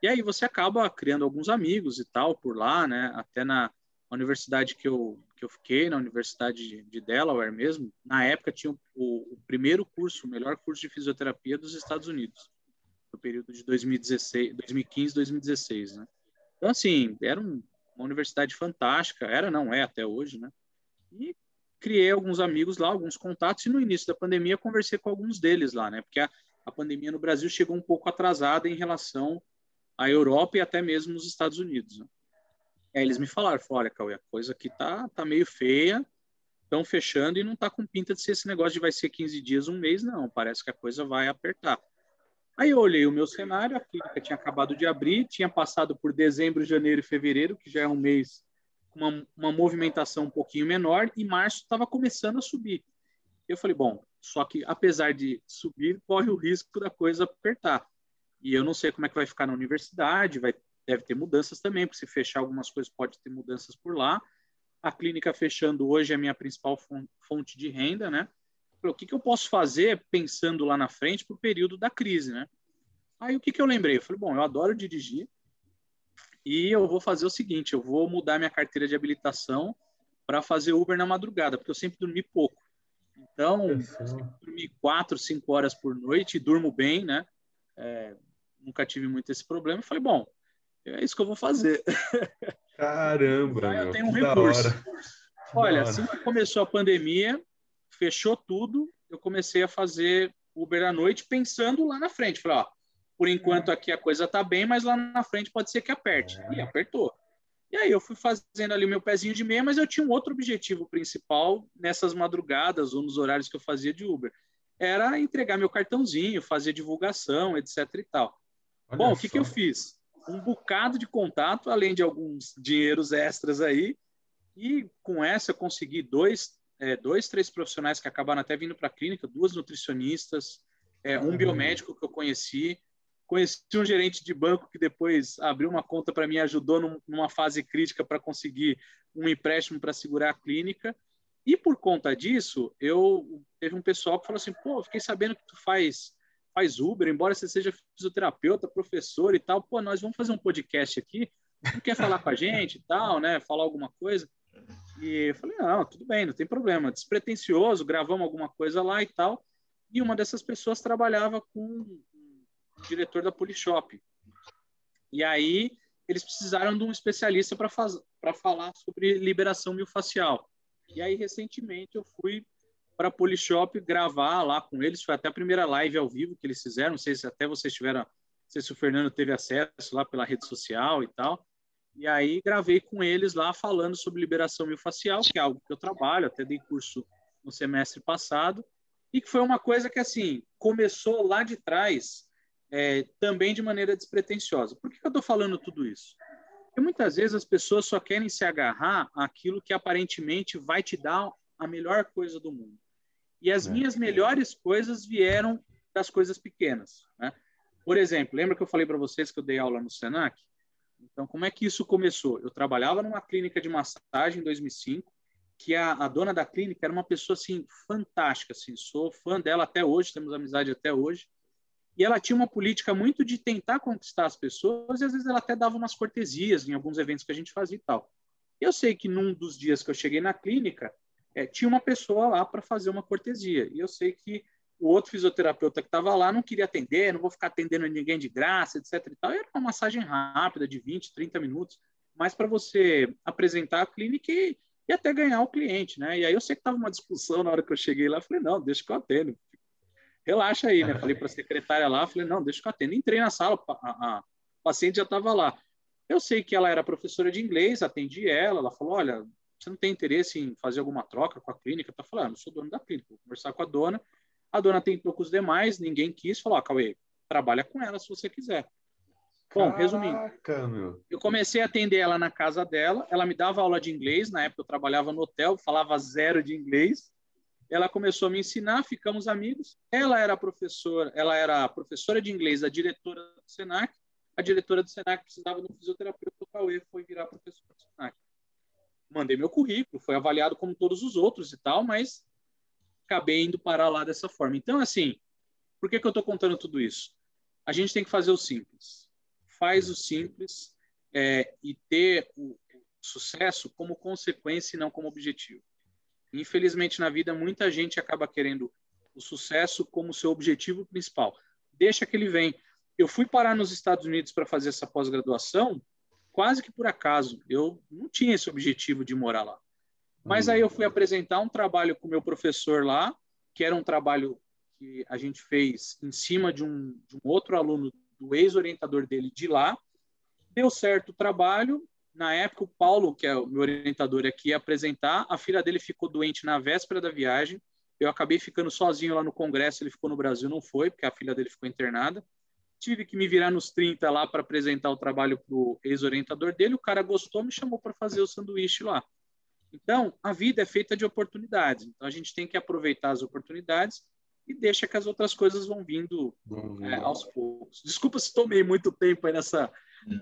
E aí você acaba criando alguns amigos e tal por lá, né? Até na universidade que eu, que eu fiquei, na Universidade de, de Delaware mesmo, na época tinha o, o, primeiro curso, o melhor curso de fisioterapia dos Estados Unidos, no período de 2016, 2015, 2016, né? Então, assim, era um, uma universidade fantástica, era, não é até hoje, né? E criei alguns amigos lá, alguns contatos, e no início da pandemia conversei com alguns deles lá, né? Porque a, a pandemia no Brasil chegou um pouco atrasada em relação à Europa e até mesmo nos Estados Unidos. Né? Aí eles me falaram, falaram, olha, Cauê, a coisa aqui tá, tá meio feia, estão fechando e não tá com pinta de ser esse negócio de vai ser 15 dias, um mês, não. Parece que a coisa vai apertar. Aí eu olhei o meu cenário, a clínica tinha acabado de abrir, tinha passado por dezembro, janeiro e fevereiro, que já é um mês com uma, uma movimentação um pouquinho menor, e março estava começando a subir. Eu falei, bom, só que apesar de subir, corre o risco da coisa apertar. E eu não sei como é que vai ficar na universidade, vai, deve ter mudanças também, porque se fechar algumas coisas pode ter mudanças por lá. A clínica fechando hoje é a minha principal fonte de renda, né? O que, que eu posso fazer pensando lá na frente para o período da crise, né? Aí o que, que eu lembrei? Eu falei, bom, eu adoro dirigir e eu vou fazer o seguinte, eu vou mudar minha carteira de habilitação para fazer Uber na madrugada, porque eu sempre dormi pouco. Então, dormi quatro, cinco horas por noite e durmo bem, né? É, nunca tive muito esse problema. Eu falei, bom, é isso que eu vou fazer. Caramba! eu tenho um recurso. Olha, assim que começou a pandemia, fechou tudo, eu comecei a fazer Uber à noite pensando lá na frente. Falei, ó, por enquanto aqui a coisa tá bem, mas lá na frente pode ser que aperte. E apertou. E aí eu fui fazendo ali o meu pezinho de meia, mas eu tinha um outro objetivo principal nessas madrugadas ou nos horários que eu fazia de Uber. Era entregar meu cartãozinho, fazer divulgação, etc e tal. Olha Bom, o que, que eu fiz? Um bocado de contato, além de alguns dinheiros extras aí, e com essa eu consegui dois, é, dois, três profissionais que acabaram até vindo para a clínica, duas nutricionistas, é, um biomédico que eu conheci, conheci um gerente de banco que depois abriu uma conta para mim, ajudou num, numa fase crítica para conseguir um empréstimo para segurar a clínica. E por conta disso, eu teve um pessoal que falou assim: "Pô, fiquei sabendo que tu faz faz Uber, embora você seja fisioterapeuta, professor e tal, pô, nós vamos fazer um podcast aqui. Tu quer falar com a gente e tal, né? Falar alguma coisa?" E eu falei, não, tudo bem, não tem problema. Despretensioso, gravamos alguma coisa lá e tal. E uma dessas pessoas trabalhava com o diretor da Polishop. E aí eles precisaram de um especialista para falar sobre liberação miofascial. E aí, recentemente, eu fui para a Polishop gravar lá com eles. Foi até a primeira live ao vivo que eles fizeram. Não sei se até vocês tiveram, não sei se o Fernando teve acesso lá pela rede social e tal. E aí gravei com eles lá falando sobre liberação miofascial, que é algo que eu trabalho, até dei curso no semestre passado, e que foi uma coisa que, assim, começou lá de trás, é, também de maneira despretensiosa. Por que eu estou falando tudo isso? Porque muitas vezes as pessoas só querem se agarrar àquilo que aparentemente vai te dar a melhor coisa do mundo. E as é. minhas melhores coisas vieram das coisas pequenas. Né? Por exemplo, lembra que eu falei para vocês que eu dei aula no Senac? Então, como é que isso começou? Eu trabalhava numa clínica de massagem em 2005, que a, a, dona da clínica era uma pessoa assim fantástica, assim, sou fã dela até hoje, temos amizade até hoje. E ela tinha uma política muito de tentar conquistar as pessoas e às vezes ela até dava umas cortesias em alguns eventos que a gente fazia e tal. Eu sei que num dos dias que eu cheguei na clínica, é, tinha uma pessoa lá para fazer uma cortesia. E eu sei que o outro fisioterapeuta que estava lá não queria atender, não vou ficar atendendo ninguém de graça, etc. E tal. Era uma massagem rápida, de 20, 30 minutos, mas para você apresentar a clínica e, e, até ganhar o cliente, né? E aí eu sei que estava uma discussão na hora que eu cheguei lá, falei, não, deixa que eu atendo. Relaxa aí, né? Falei para a secretária lá, falei, não, deixa que eu atendo. Entrei na sala, a, a, a paciente já estava lá. Eu sei que ela era professora de inglês, atendi ela, ela falou, olha, você não tem interesse em fazer alguma troca com a clínica? Eu falei, ah, não sou dono da clínica, vou conversar com a dona, a dona tentou com os demais, ninguém quis, falou: ah, Cauê, trabalha com ela se você quiser. Bom, Caraca, resumindo, meu. eu comecei a atender ela na casa dela, ela me dava aula de inglês, na época eu trabalhava no hotel, falava zero de inglês, ela começou a me ensinar, ficamos amigos. Ela era professora, ela era professora de inglês, a diretora do Senac. A diretora do Senac precisava de um fisioterapeuta, o Cauê foi virar professor do Senac. Mandei meu currículo, foi avaliado como todos os outros e tal, mas acabei indo parar lá dessa forma. Então, assim, por que, que eu estou contando tudo isso? A gente tem que fazer o simples. Faz o simples é, e ter o sucesso como consequência e não como objetivo. Infelizmente, na vida, muita gente acaba querendo o sucesso como seu objetivo principal. Deixa que ele vem. Eu fui parar nos Estados Unidos para fazer essa pós-graduação quase que por acaso. Eu não tinha esse objetivo de morar lá. Mas aí eu fui apresentar um trabalho com o meu professor lá, que era um trabalho que a gente fez em cima de um, de um outro aluno do ex-orientador dele de lá. Deu certo o trabalho, na época, o Paulo, que é o meu orientador aqui, ia apresentar. A filha dele ficou doente na véspera da viagem. Eu acabei ficando sozinho lá no congresso. Ele ficou no Brasil, não foi, porque a filha dele ficou internada. Tive que me virar nos 30 lá para apresentar o trabalho para o ex-orientador dele. O cara gostou, me chamou para fazer o sanduíche lá. Então, a vida é feita de oportunidades. Então, a gente tem que aproveitar as oportunidades e deixa que as outras coisas vão vindo é, aos poucos. Desculpa se tomei muito tempo aí nessa,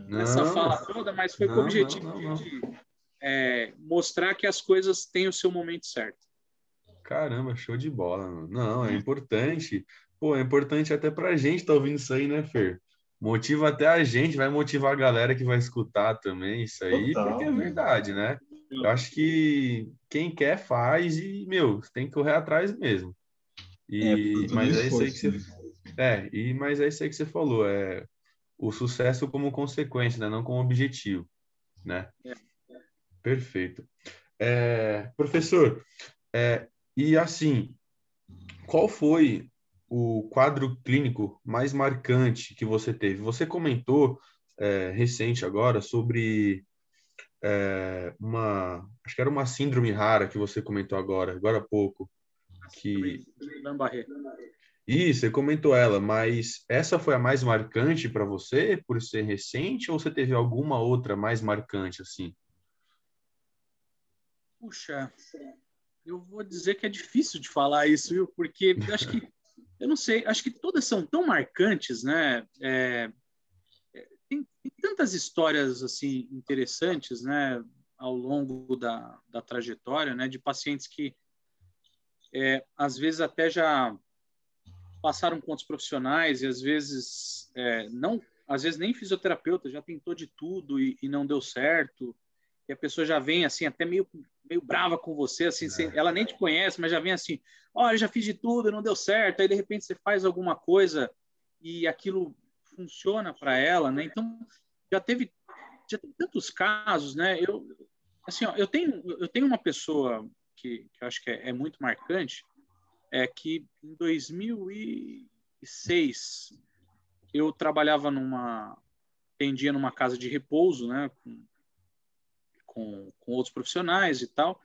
nessa fala toda, mas foi não, com o objetivo não, não, de é, mostrar que as coisas têm o seu momento certo. Caramba, show de bola. Mano. Não, é importante. Pô, é importante até pra gente estar tá ouvindo isso aí, né, Fer? Motiva até a gente, vai motivar a galera que vai escutar também isso aí, Total, porque é verdade, né? Eu acho que quem quer faz e, meu, tem que correr atrás mesmo. E, é, mas é isso aí que você. Né? É, e, mas é isso aí que você falou. É, o sucesso como consequência, né? não como objetivo, né? É. Perfeito. É, professor, é, e assim, qual foi o quadro clínico mais marcante que você teve? Você comentou é, recente agora sobre é, uma, acho que era uma síndrome rara que você comentou agora, agora há pouco, que isso, você comentou ela, mas essa foi a mais marcante para você por ser recente ou você teve alguma outra mais marcante assim? Puxa, eu vou dizer que é difícil de falar isso, viu? Porque acho que eu não sei, acho que todas são tão marcantes, né? É, tem, tem, tantas histórias assim interessantes, né? Ao longo da, da trajetória, né? De pacientes que é, às vezes até já passaram com outros profissionais e às vezes é, não, às vezes nem fisioterapeuta já tentou de tudo e, e, não deu certo. E a pessoa já vem assim até meio meio brava com você, assim, é. sem, ela nem te conhece, mas já vem assim, olha, já fiz de tudo, não deu certo. Aí de repente você faz alguma coisa e aquilo funciona para ela, né? Então já teve já tantos casos, né? Eu assim, ó, eu tenho eu tenho uma pessoa que, que eu acho que é, é muito marcante, é que em 2006 eu trabalhava numa atendia numa casa de repouso, né, com, com, com, outros profissionais e tal.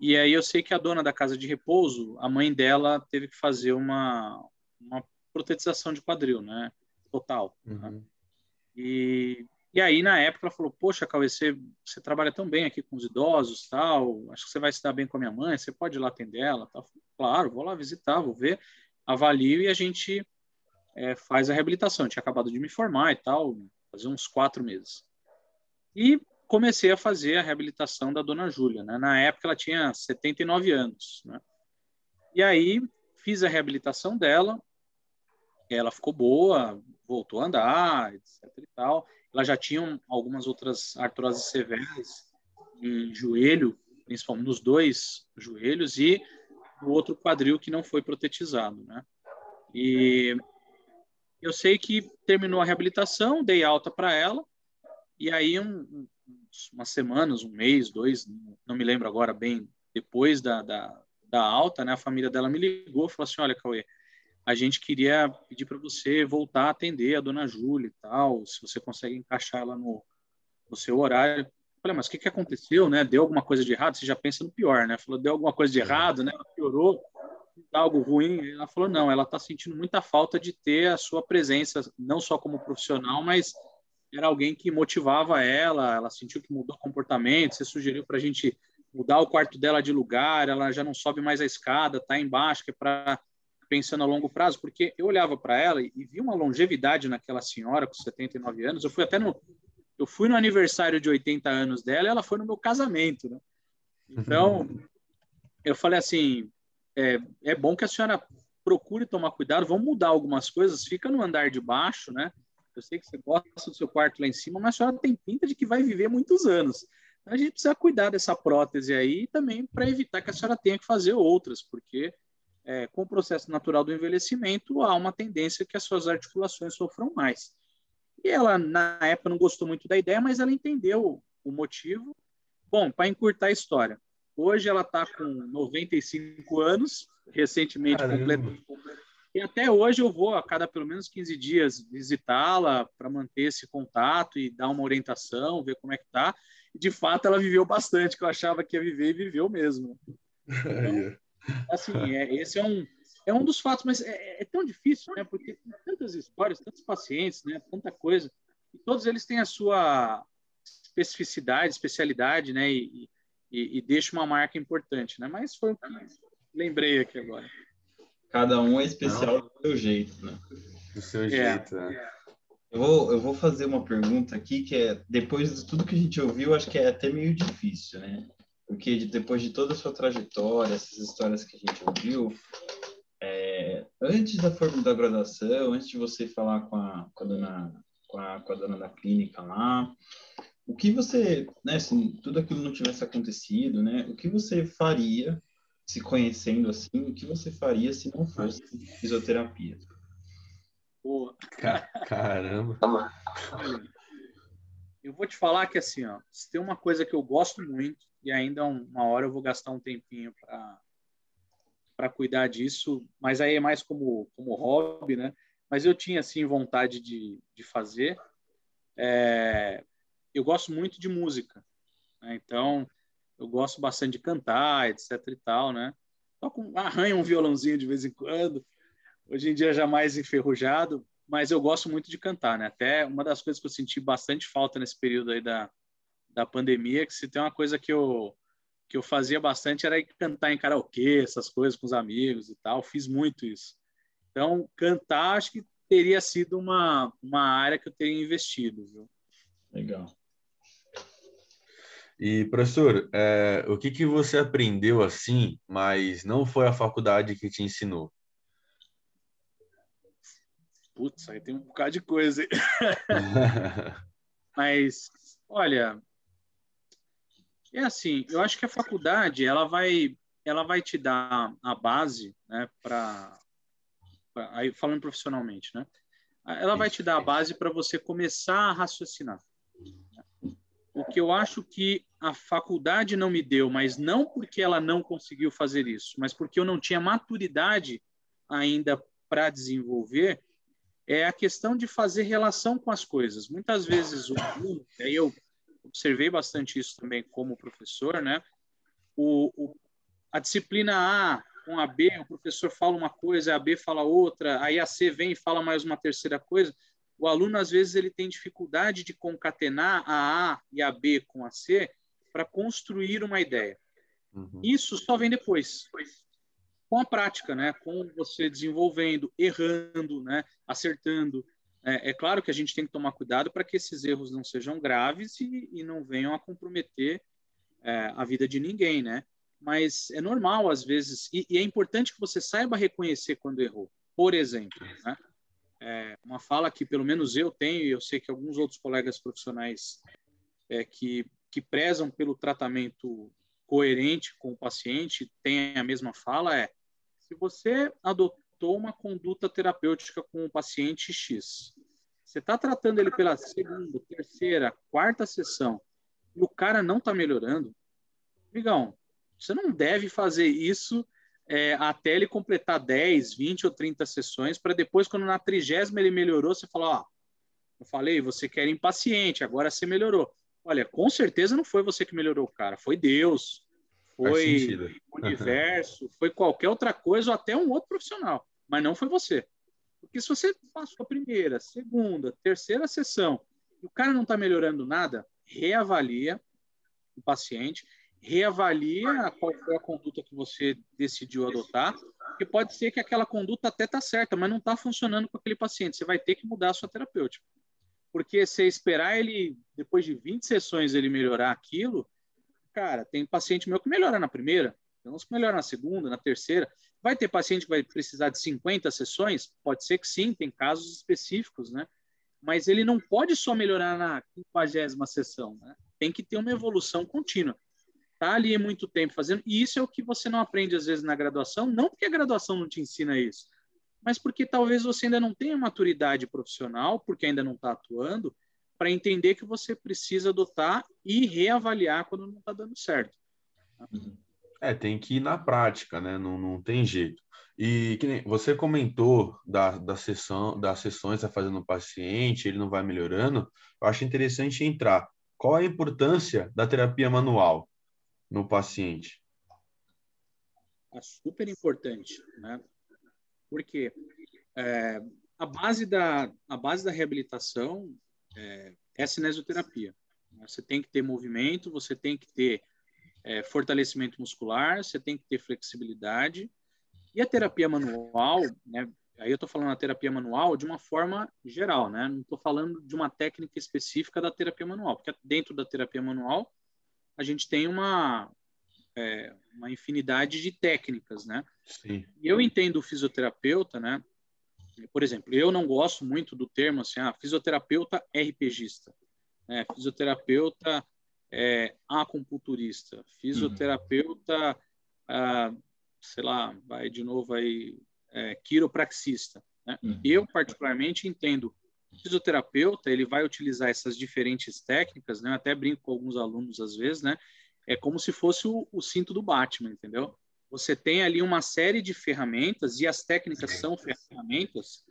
E aí eu sei que a dona da casa de repouso, a mãe dela teve que fazer uma, uma protetização de quadril, né, total. Né. Uhum. Né? E e aí, na época, ela falou: Poxa, Cauê, você, você trabalha tão bem aqui com os idosos, tal, acho que você vai se dar bem com a minha mãe, você pode ir lá atender ela? Tal. Claro, vou lá visitar, vou ver, avalio e a gente é, faz a reabilitação. Eu tinha acabado de me formar e tal, fazer uns quatro meses. E comecei a fazer a reabilitação da dona Júlia. Né? Na época, ela tinha 79 anos. Né? E aí, fiz a reabilitação dela, ela ficou boa, voltou a andar, etc e tal ela já tinha algumas outras artroses severas em joelho, principalmente nos dois joelhos e o outro quadril que não foi protetizado, né? E eu sei que terminou a reabilitação, dei alta para ela e aí um, umas semanas, um mês, dois, não me lembro agora bem, depois da, da, da alta, né? A família dela me ligou, falou assim, olha, Cauê, a gente queria pedir para você voltar a atender a dona Júlia e tal, se você consegue encaixar ela no, no seu horário. Eu falei, mas o que, que aconteceu, né? Deu alguma coisa de errado? Você já pensa no pior, né? Falou, deu alguma coisa de errado, né? Piorou, algo ruim. Ela falou, não, ela está sentindo muita falta de ter a sua presença, não só como profissional, mas era alguém que motivava ela, ela sentiu que mudou o comportamento, você sugeriu para a gente mudar o quarto dela de lugar, ela já não sobe mais a escada, está embaixo, que é para pensando a longo prazo, porque eu olhava para ela e, vi uma longevidade naquela senhora com 79 anos. Eu fui até no eu fui no aniversário de 80 anos dela, e ela foi no meu casamento, né? Então, eu falei assim, é, é bom que a senhora procure tomar cuidado, vamos mudar algumas coisas, fica no andar de baixo, né? Eu sei que você gosta do seu quarto lá em cima, mas a senhora tem pinta de que vai viver muitos anos. Então, a gente precisa cuidar dessa prótese aí também para evitar que a senhora tenha que fazer outras, porque é, com o processo natural do envelhecimento há uma tendência que as suas articulações sofram mais. E ela, na época, não gostou muito da ideia, mas ela entendeu o motivo. Bom, para encurtar a história, hoje ela está com 95 anos, recentemente completou. E até hoje eu vou a cada pelo menos 15 dias visitá-la para manter esse contato e dar uma orientação, ver como é que tá. E de fato ela viveu bastante, que eu achava que ia viver e viveu mesmo. Então, assim, é, esse é um é um dos fatos, mas é, é tão difícil, né? Porque tem tantas histórias, tantos pacientes, né? Tanta coisa. E todos eles têm a sua especificidade, especialidade, né? E, e, e deixa uma marca importante, né? Mas foi o que lembrei aqui agora. Cada um é especial Não. do seu jeito, né? Do seu é. jeito, né? Eu vou, eu vou fazer uma pergunta aqui que é, depois de tudo que a gente ouviu, acho que é até meio difícil, né? Porque depois de toda a sua trajetória, essas histórias que a gente ouviu, é, antes da forma da graduação, antes de você falar com a, com a, dona, com a, com a dona da clínica lá, o que você, né, se tudo aquilo não tivesse acontecido, né, o que você faria, se conhecendo assim, o que você faria se não fosse fisioterapia? Boa. Caramba. Eu vou te falar que assim, ó, se tem uma coisa que eu gosto muito e ainda uma hora eu vou gastar um tempinho para cuidar disso, mas aí é mais como, como hobby, né? Mas eu tinha, assim, vontade de, de fazer. É, eu gosto muito de música, né? então eu gosto bastante de cantar, etc e tal, né? Toco, arranho um violãozinho de vez em quando, hoje em dia já mais enferrujado, mas eu gosto muito de cantar, né? Até uma das coisas que eu senti bastante falta nesse período aí da, da pandemia, que se tem uma coisa que eu que eu fazia bastante era cantar em karaokê, essas coisas com os amigos e tal. Fiz muito isso. Então, cantar acho que teria sido uma, uma área que eu teria investido. Viu? Legal. E, professor, é, o que, que você aprendeu assim, mas não foi a faculdade que te ensinou? Putz, aí tem um bocado de coisa. mas, olha, é assim, eu acho que a faculdade ela vai ela vai te dar a base, né, para aí falando profissionalmente, né? Ela vai te dar a base para você começar a raciocinar. O que eu acho que a faculdade não me deu, mas não porque ela não conseguiu fazer isso, mas porque eu não tinha maturidade ainda para desenvolver, é a questão de fazer relação com as coisas. Muitas vezes o aluno, aí eu observei bastante isso também como professor, né? O, o, a disciplina A com a B, o professor fala uma coisa, a B fala outra, aí a C vem e fala mais uma terceira coisa. O aluno, às vezes, ele tem dificuldade de concatenar a A e a B com a C para construir uma ideia. Uhum. Isso só vem depois, com a prática, né? Com você desenvolvendo, errando, né? Acertando, é, é, claro que a gente tem que tomar cuidado para que esses erros não sejam graves e, e não venham a comprometer é, a vida de ninguém, né? Mas é normal, às vezes, e, e, é importante que você saiba reconhecer quando errou. Por exemplo, né? é, uma fala que pelo menos eu tenho, e eu sei que alguns outros colegas profissionais é, que, que prezam pelo tratamento coerente com o paciente têm a mesma fala é se você adotou adotou uma conduta terapêutica com o paciente X. Você está tratando ele pela segunda, terceira, quarta sessão e o cara não está melhorando, amigão, você não deve fazer isso é, até ele completar 10, 20 ou 30 sessões, para depois, quando na trigésima ele melhorou, você falar, ó, eu falei, você quer impaciente, agora você melhorou. Olha, com certeza não foi você que melhorou o cara, foi Deus, foi o universo, foi qualquer outra coisa ou até um outro profissional, mas não foi você. Porque se você passou a primeira, segunda, terceira sessão e o cara não está melhorando nada, reavalia o paciente, reavalia qual foi a conduta que você decidiu adotar, porque pode ser que aquela conduta até tá certa, mas não está funcionando com aquele paciente. Você vai ter que mudar a sua terapêutica. Porque se esperar ele, depois de 20 sessões, ele melhorar aquilo, cara, tem paciente meu que melhora na primeira, tem uns que melhora na segunda, na terceira. Vai ter paciente que vai precisar de 50 sessões? Pode ser que sim, tem casos específicos, né? Mas ele não pode só melhorar na 50 sessão, né? Tem que ter uma evolução contínua tá ali muito tempo fazendo, e isso é o que você não aprende às vezes na graduação, não porque a graduação não te ensina isso, mas porque talvez você ainda não tenha maturidade profissional, porque ainda não está atuando, para entender que você precisa adotar e reavaliar quando não está dando certo. É, tem que ir na prática, né? Não, não tem jeito. E que nem você comentou da, da sessão, das sessões a fazer no paciente, ele não vai melhorando. Eu acho interessante entrar. Qual a importância da terapia manual? no paciente? É super importante, né? Porque é, a, base da, a base da reabilitação é, é a cinesioterapia. Você tem que ter movimento, você tem que ter é, fortalecimento muscular, você tem que ter flexibilidade. E a terapia manual, né, aí eu estou falando a terapia manual de uma forma geral, né? Não estou falando de uma técnica específica da terapia manual, porque dentro da terapia manual a gente tem uma, é, uma infinidade de técnicas, né? Sim. E eu entendo o fisioterapeuta, né? Por exemplo, eu não gosto muito do termo assim, ah, fisioterapeuta RPGista, né? fisioterapeuta é, acupunturista, fisioterapeuta, uhum. ah, sei lá, vai de novo aí, é, quiropraxista. Né? Uhum. Eu, particularmente, entendo o fisioterapeuta ele vai utilizar essas diferentes técnicas, né? Eu até brinco com alguns alunos às vezes, né? É como se fosse o, o cinto do Batman, entendeu? Você tem ali uma série de ferramentas e as técnicas são ferramentas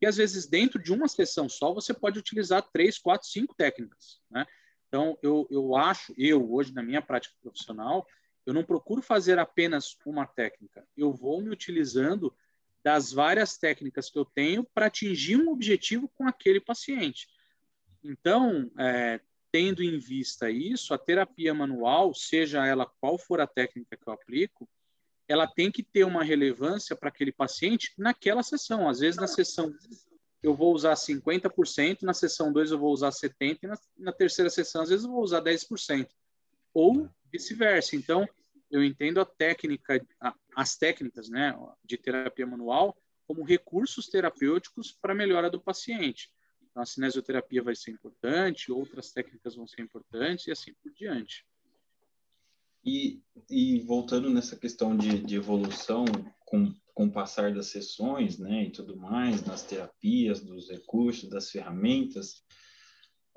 e às vezes dentro de uma sessão só você pode utilizar três, quatro, cinco técnicas, né? Então eu, eu acho, eu hoje na minha prática profissional, eu não procuro fazer apenas uma técnica, eu vou me utilizando das várias técnicas que eu tenho para atingir um objetivo com aquele paciente. Então, é, tendo em vista isso, a terapia manual, seja ela qual for a técnica que eu aplico, ela tem que ter uma relevância para aquele paciente naquela sessão. Às vezes, na sessão eu vou usar 50%, na sessão 2 eu vou usar 70%, e na, na terceira sessão, às vezes, eu vou usar 10%. Ou vice-versa. Então, eu entendo a técnica, a, as técnicas né, de terapia manual como recursos terapêuticos para a melhora do paciente. Então, a cinesioterapia vai ser importante, outras técnicas vão ser importantes e assim por diante. E, e voltando nessa questão de, de evolução com, com o passar das sessões, né, e tudo mais, nas terapias, dos recursos, das ferramentas,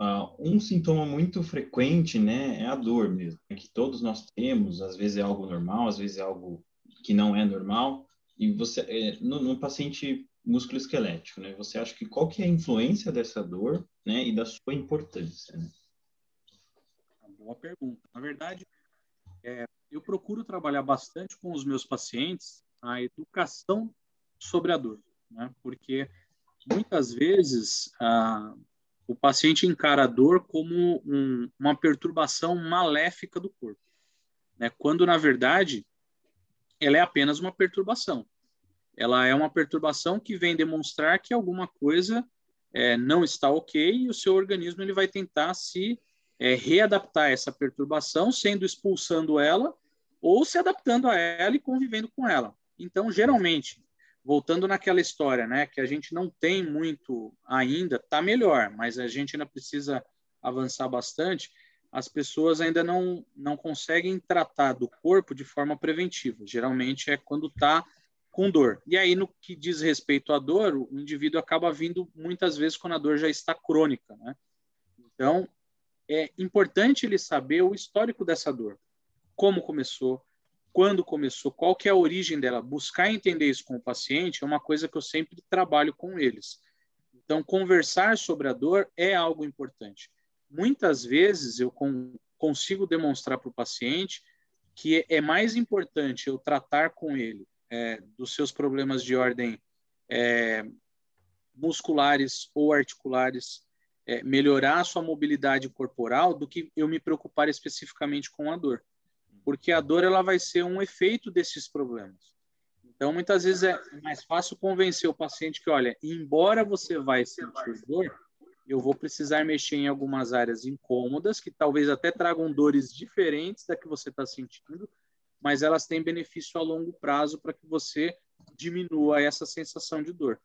Uh, um sintoma muito frequente, né, é a dor mesmo, é que todos nós temos, às vezes é algo normal, às vezes é algo que não é normal, e você, é, no, no paciente músculo-esquelético, né, você acha que qual que é a influência dessa dor, né, e da sua importância, né? Boa pergunta. Na verdade, é, eu procuro trabalhar bastante com os meus pacientes a educação sobre a dor, né, porque muitas vezes, o paciente encara a dor como um, uma perturbação maléfica do corpo, né? quando, na verdade, ela é apenas uma perturbação. Ela é uma perturbação que vem demonstrar que alguma coisa é, não está ok e o seu organismo ele vai tentar se é, readaptar essa perturbação, sendo expulsando ela ou se adaptando a ela e convivendo com ela. Então, geralmente, voltando naquela história, né, que a gente não tem muito ainda, tá melhor, mas a gente ainda precisa avançar bastante. As pessoas ainda não não conseguem tratar do corpo de forma preventiva. Geralmente é quando tá com dor. E aí no que diz respeito à dor, o indivíduo acaba vindo muitas vezes quando a dor já está crônica, né? Então, é importante ele saber o histórico dessa dor, como começou, quando começou, qual que é a origem dela, buscar entender isso com o paciente é uma coisa que eu sempre trabalho com eles. Então, conversar sobre a dor é algo importante. Muitas vezes eu consigo demonstrar para o paciente que é mais importante eu tratar com ele é, dos seus problemas de ordem é, musculares ou articulares, é, melhorar a sua mobilidade corporal, do que eu me preocupar especificamente com a dor. porque a dor ela vai ser um efeito desses problemas. Então, muitas vezes é mais fácil convencer o paciente que, olha, embora você vai sentir dor, eu vou precisar mexer em algumas áreas incômodas, que talvez até tragam dores diferentes da que você está sentindo, mas elas têm benefício a longo prazo para que você diminua essa sensação de dor.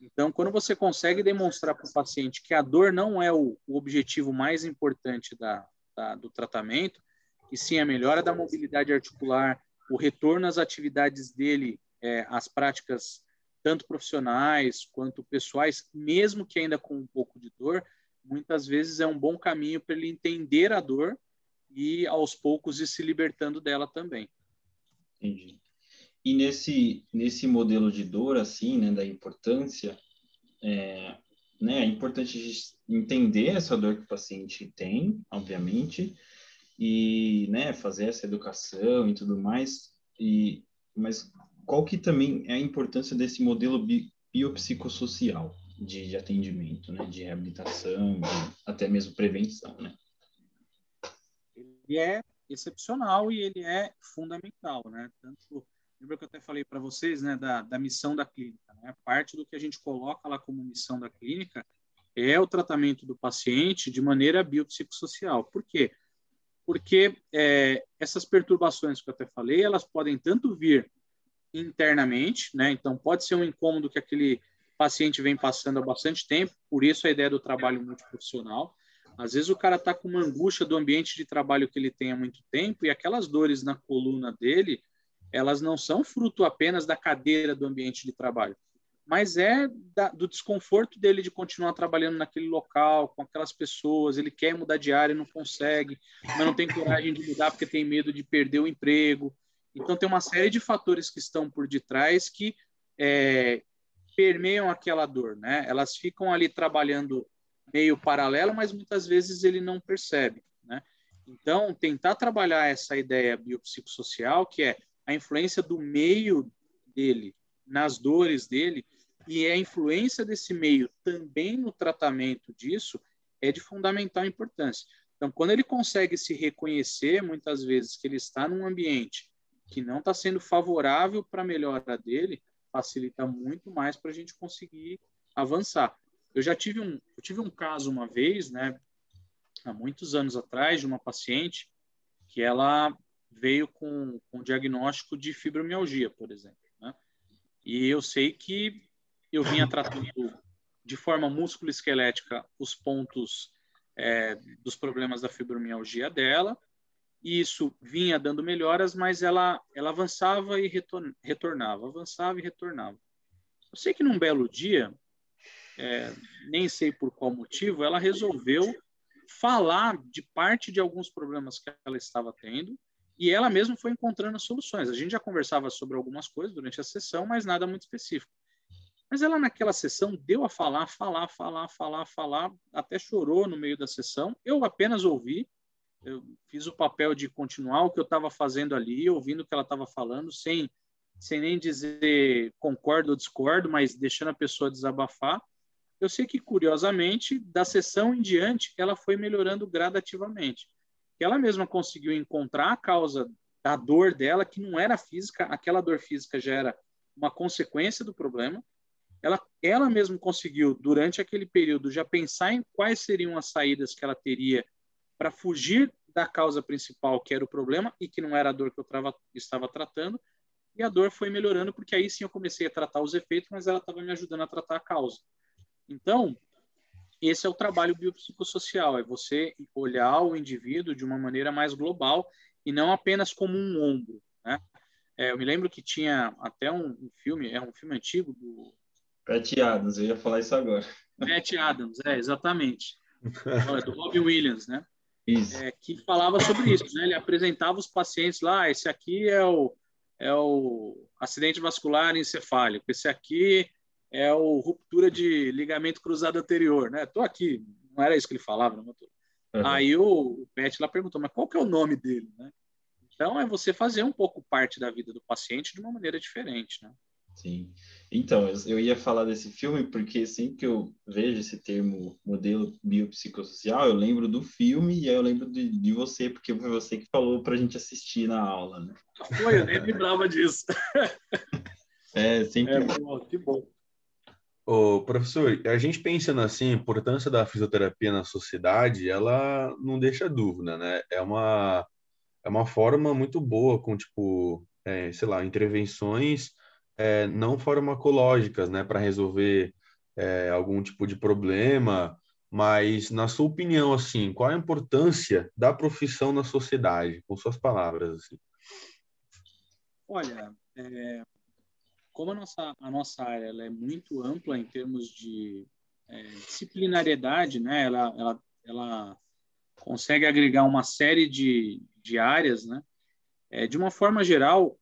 Então, quando você consegue demonstrar para o paciente que a dor não é o, o objetivo mais importante da, da, do tratamento, e sim a melhora da mobilidade articular, o retorno às atividades dele, é, às práticas tanto profissionais quanto pessoais, mesmo que ainda com um pouco de dor, muitas vezes é um bom caminho para ele entender a dor e aos poucos ir se libertando dela também. Entendi. E nesse nesse modelo de dor assim, né, da importância, é, né, é importante entender essa dor que o paciente tem, obviamente, e, né, fazer essa educação e tudo mais. E mas qual que também é a importância desse modelo bi, biopsicossocial de, de, atendimento, né, de reabilitação, de, até mesmo prevenção, né? Ele é excepcional e ele é fundamental, né? Tanto lembra que eu até falei para vocês, né, da, da missão da clínica, né? Parte do que a gente coloca lá como missão da clínica é o tratamento do paciente de maneira biopsicossocial. Por quê? Porque é, essas perturbações que eu até falei, elas podem tanto vir internamente, né? Então pode ser um incômodo que aquele paciente vem passando há bastante tempo, por isso a ideia do trabalho multiprofissional. Às vezes o cara está com uma angústia do ambiente de trabalho que ele tem há muito tempo e aquelas dores na coluna dele, elas não são fruto apenas da cadeira do ambiente de trabalho, mas é da, do desconforto dele de continuar trabalhando naquele local, com aquelas pessoas. Ele quer mudar de área não consegue, mas não tem coragem de mudar porque tem medo de perder o emprego. Então, tem uma série de fatores que estão por detrás que é, permeiam aquela dor, né? Elas ficam ali trabalhando meio paralelo, mas muitas vezes ele não percebe, né? Então, tentar trabalhar essa ideia biopsicossocial, que é a influência do meio dele nas dores dele e a influência desse meio também no tratamento disso é de fundamental importância. Então, quando ele consegue se reconhecer, muitas vezes, que ele está num ambiente que não está sendo favorável para a melhora dele, facilita muito mais para a gente conseguir avançar. Eu já tive um, eu tive um caso uma vez, né, há muitos anos atrás, de uma paciente que ela veio com, com diagnóstico de fibromialgia, por exemplo. Né? E eu sei que eu vinha tratando de forma músculo-esquelética os pontos é, dos problemas da fibromialgia dela, e isso vinha dando melhoras, mas ela, ela avançava e retornava, avançava e retornava. Eu sei que num belo dia, é, nem sei por qual motivo, ela resolveu falar de parte de alguns problemas que ela estava tendo e ela mesma foi encontrando soluções. A gente já conversava sobre algumas coisas durante a sessão, mas nada muito específico. Mas ela naquela sessão deu a falar, falar, falar, falar, falar, até chorou no meio da sessão. Eu apenas ouvi eu fiz o papel de continuar o que eu estava fazendo ali, ouvindo o que ela estava falando, sem, sem nem dizer concordo ou discordo, mas deixando a pessoa desabafar. Eu sei que, curiosamente, da sessão em diante, ela foi melhorando gradativamente. Ela mesma conseguiu encontrar a causa da dor dela, que não era física, aquela dor física já era uma consequência do problema. Ela, ela mesma conseguiu, durante aquele período, já pensar em quais seriam as saídas que ela teria para fugir da causa principal, que era o problema, e que não era a dor que eu trava, estava tratando, e a dor foi melhorando, porque aí sim eu comecei a tratar os efeitos, mas ela estava me ajudando a tratar a causa. Então, esse é o trabalho biopsicossocial, é você olhar o indivíduo de uma maneira mais global e não apenas como um ombro, né? É, eu me lembro que tinha até um, um, filme, é um filme antigo do... Pat Adams, eu ia falar isso agora. Pat Adams, é, exatamente. É do Robin Williams, né? é, que falava sobre isso. Né? Ele apresentava os pacientes lá, esse aqui é o, é o acidente vascular encefálico, esse aqui é o ruptura de ligamento cruzado anterior, né? Tô aqui, não era isso que ele falava, não uhum. Aí o, o Pet lá perguntou, mas qual que é o nome dele, né? Então é você fazer um pouco parte da vida do paciente de uma maneira diferente, né? Sim. Então, eu ia falar desse filme porque sempre que eu vejo esse termo modelo biopsicossocial, eu lembro do filme e aí eu lembro de, de você, porque foi você que falou para a gente assistir na aula, né? Foi, eu nem lembrava disso. É, sempre. É, bom, que bom. Ô, professor, a gente pensando assim, a importância da fisioterapia na sociedade, ela não deixa dúvida, né? É uma, é uma forma muito boa com, tipo, é, sei lá, intervenções é, não farmacológicas, né, para resolver é, algum tipo de problema. Mas, na sua opinião, assim, qual a importância da profissão na sociedade, com suas palavras? Assim? Olha, é, como a nossa, a nossa área ela é muito ampla em termos de é, disciplinariedade, né? Ela, ela, ela consegue agregar uma série de, de áreas, né? É, de uma forma geral,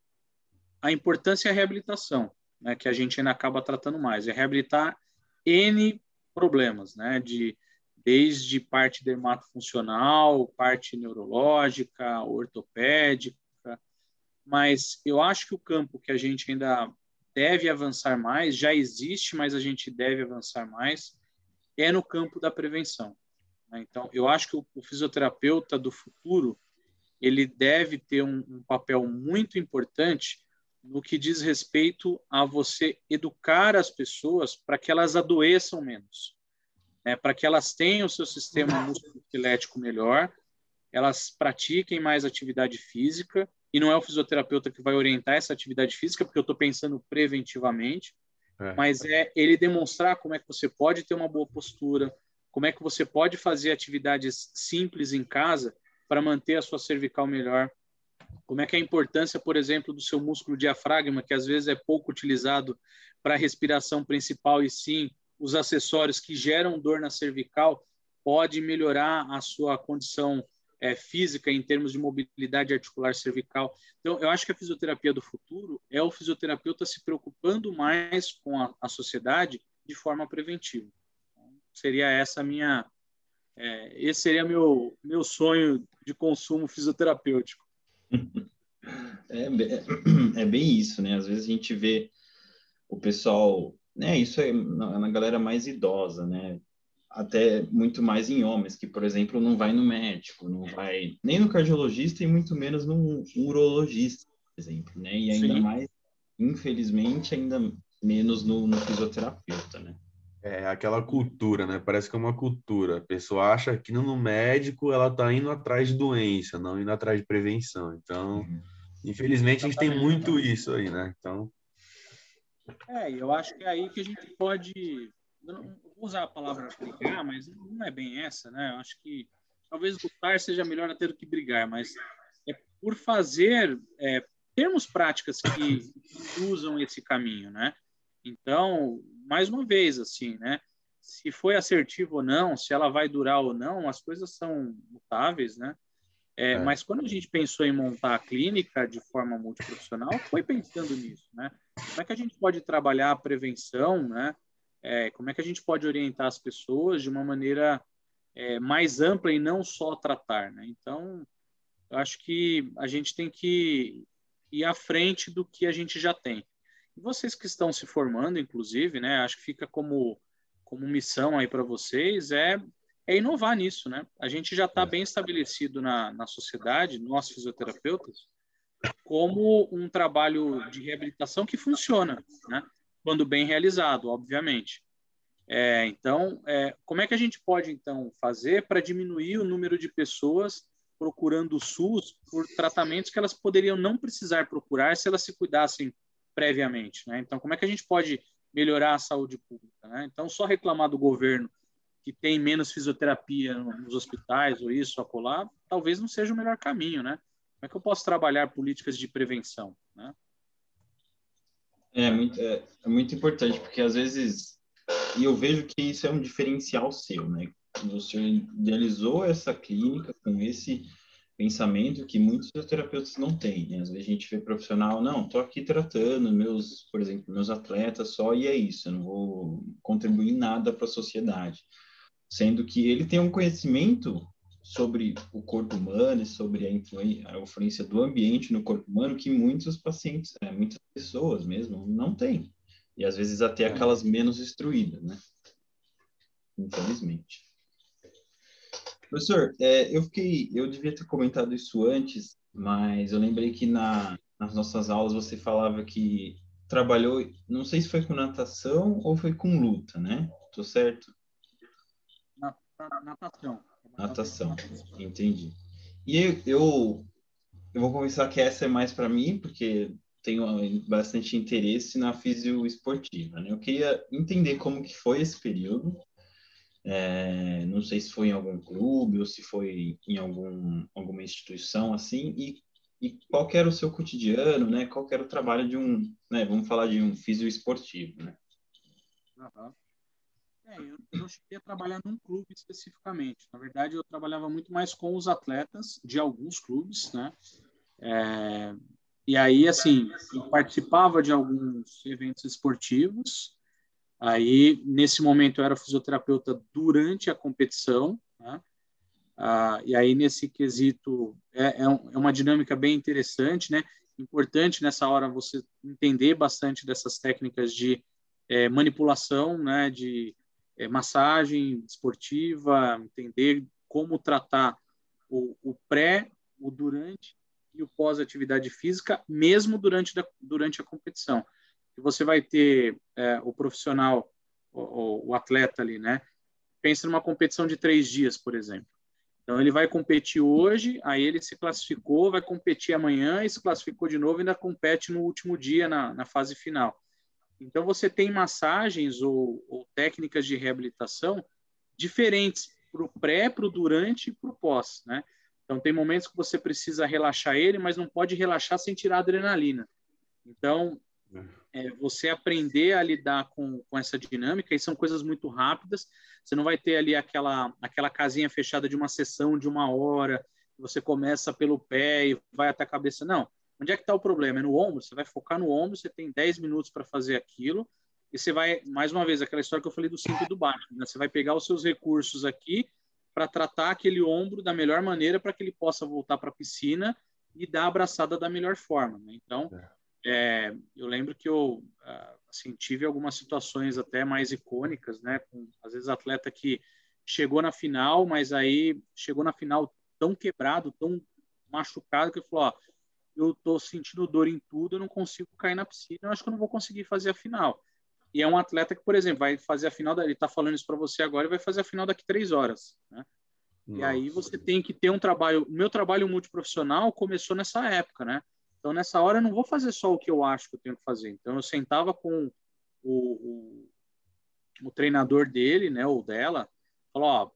a importância é a reabilitação, né? Que a gente ainda acaba tratando mais. É reabilitar N problemas, né? De, desde parte dermatofuncional, parte neurológica, ortopédica, mas eu acho que o campo que a gente ainda deve avançar mais, já existe, mas a gente deve avançar mais, é no campo da prevenção. Né? Então, eu acho que o, fisioterapeuta do futuro ele deve ter um, um papel muito importante no que diz respeito a você educar as pessoas para que elas adoeçam menos, né? para que elas tenham o seu sistema musculoesquelético melhor, elas pratiquem mais atividade física e não é o fisioterapeuta que vai orientar essa atividade física, porque eu estou pensando preventivamente, é. mas é ele demonstrar como é que você pode ter uma boa postura, como é que você pode fazer atividades simples em casa para manter a sua cervical melhor, como é que é a importância, por exemplo, do seu músculo diafragma, que às vezes é pouco utilizado para a respiração principal e sim os acessórios que geram dor na cervical pode melhorar a sua condição é, física em termos de mobilidade articular cervical. Então, eu acho que a fisioterapia do futuro é o fisioterapeuta se preocupando mais com a, a sociedade de forma preventiva. Então, seria essa a minha, é, esse seria meu meu sonho de consumo fisioterapêutico. É, é, é, bem isso, né? Às vezes a gente vê o pessoal, né? Isso é na, galera mais idosa, né? Até muito mais em homens, que, por exemplo, não vai no médico, não vai nem no cardiologista e muito menos no urologista, por exemplo, né? E ainda Sim. mais, infelizmente, ainda menos no, no, fisioterapeuta, né? É aquela cultura, né? Parece que é uma cultura. A pessoa acha que no médico ela tá indo atrás de doença, não indo atrás de prevenção. Então, uhum. infelizmente, a gente tem muito isso aí, né? Então. É, eu acho que é aí que a gente pode usar a palavra brigar, mas não é bem essa, né? Eu acho que talvez lutar seja melhor até do que brigar, mas é por fazer é, termos práticas que usam esse caminho, né? Então, mais uma vez, assim, né? Se foi assertivo ou não, se ela vai durar ou não, as coisas são mutáveis, né? É, é. Mas quando a gente pensou em montar a clínica de forma multiprofissional, foi pensando nisso, né? Como é que a gente pode trabalhar a prevenção, né? É, como é que a gente pode orientar as pessoas de uma maneira é, mais ampla e não só tratar, né? Então, eu acho que a gente tem que ir à frente do que a gente já tem. E vocês que estão se formando, inclusive, né? Acho que fica como como missão aí para vocês é é inovar nisso, né? A gente já está bem estabelecido na, na sociedade, nós fisioterapeutas, como um trabalho de reabilitação que funciona, né? Quando bem realizado, obviamente. É, então, é, como é que a gente pode então fazer para diminuir o número de pessoas procurando o SUS por tratamentos que elas poderiam não precisar procurar se elas se cuidassem previamente? Né? Então, como é que a gente pode melhorar a saúde pública? Né? Então, só reclamar do governo que tem menos fisioterapia nos hospitais ou isso, acolá, talvez não seja o melhor caminho, né? Como é que eu posso trabalhar políticas de prevenção, né? É muito, é, é, muito importante, porque às vezes, e eu vejo que isso é um diferencial seu, né? Você idealizou essa clínica com esse pensamento que muitos terapeutas não têm, né? Às vezes a gente vê profissional, não, tô aqui tratando meus, por exemplo, meus atletas só e é isso, eu não vou contribuir nada para a sociedade. Sendo que ele tem um conhecimento sobre o corpo humano e sobre a influência, a influência do ambiente no corpo humano que muitos pacientes, é, muitas pessoas mesmo não têm. E às vezes até é. aquelas menos instruídas, né? Infelizmente. Professor, é, eu fiquei, eu devia ter comentado isso antes, mas eu lembrei que na, nas nossas aulas você falava que trabalhou, não sei se foi com natação ou foi com luta, né? Tô certo? Natação. Natação, entendi. E eu, eu, eu vou começar que essa é mais para mim, porque tenho bastante interesse na fisio esportiva, né? Eu queria entender como que foi esse período, é, não sei se foi em algum clube ou se foi em algum, alguma instituição assim, e, e qual era o seu cotidiano, né? Qual era o trabalho de um, né? Vamos falar de um fisio esportivo, né? Uhum. É, eu, não cheguei a trabalhar num clube especificamente. Na verdade, eu trabalhava muito mais com os atletas de alguns clubes, né? É, e aí, assim, eu participava de alguns eventos esportivos. Aí, nesse momento, eu era fisioterapeuta durante a competição, né? Ah, e aí, nesse quesito, é, é, um, é uma dinâmica bem interessante, né? Importante nessa hora você entender bastante dessas técnicas de é, manipulação, né? De é, massagem esportiva, entender como tratar o, o, pré, o durante e o pós-atividade física, mesmo durante, da, durante a competição. E você vai ter é, o profissional, o, o, atleta ali, né? Pensa numa competição de três dias, por exemplo. Então, ele vai competir hoje, aí ele se classificou, vai competir amanhã e se classificou de novo e ainda compete no último dia, na, na fase final. Então, você tem massagens ou, ou técnicas de reabilitação diferentes para o pré, para o durante e para o pós, né? Então, tem momentos que você precisa relaxar ele, mas não pode relaxar sem tirar adrenalina. Então, é, você aprender a lidar com, com essa dinâmica, e são coisas muito rápidas, você não vai ter ali aquela, aquela casinha fechada de uma sessão de uma hora, você começa pelo pé e vai até a cabeça, não. Onde é que está o problema? É no ombro? Você vai focar no ombro, você tem 10 minutos para fazer aquilo, e você vai, mais uma vez, aquela história que eu falei do cinto e do baixo, né? você vai pegar os seus recursos aqui para tratar aquele ombro da melhor maneira para que ele possa voltar para a piscina e dar a abraçada da melhor forma. Né? Então, é, eu lembro que eu ah, assim, tive algumas situações até mais icônicas, né? Com, às vezes, atleta que chegou na final, mas aí chegou na final tão quebrado, tão machucado, que falou: ó, eu estou sentindo dor em tudo, eu não consigo cair na piscina, eu acho que eu não vou conseguir fazer a final. E é um atleta que, por exemplo, vai fazer a final, ele está falando isso para você agora e vai fazer a final daqui três horas. Né? E aí você tem que ter um trabalho. O meu trabalho multiprofissional começou nessa época, né? Então, nessa hora, eu não vou fazer só o que eu acho que eu tenho que fazer. Então, eu sentava com o, o, o treinador dele, né, ou dela, falou: Ó,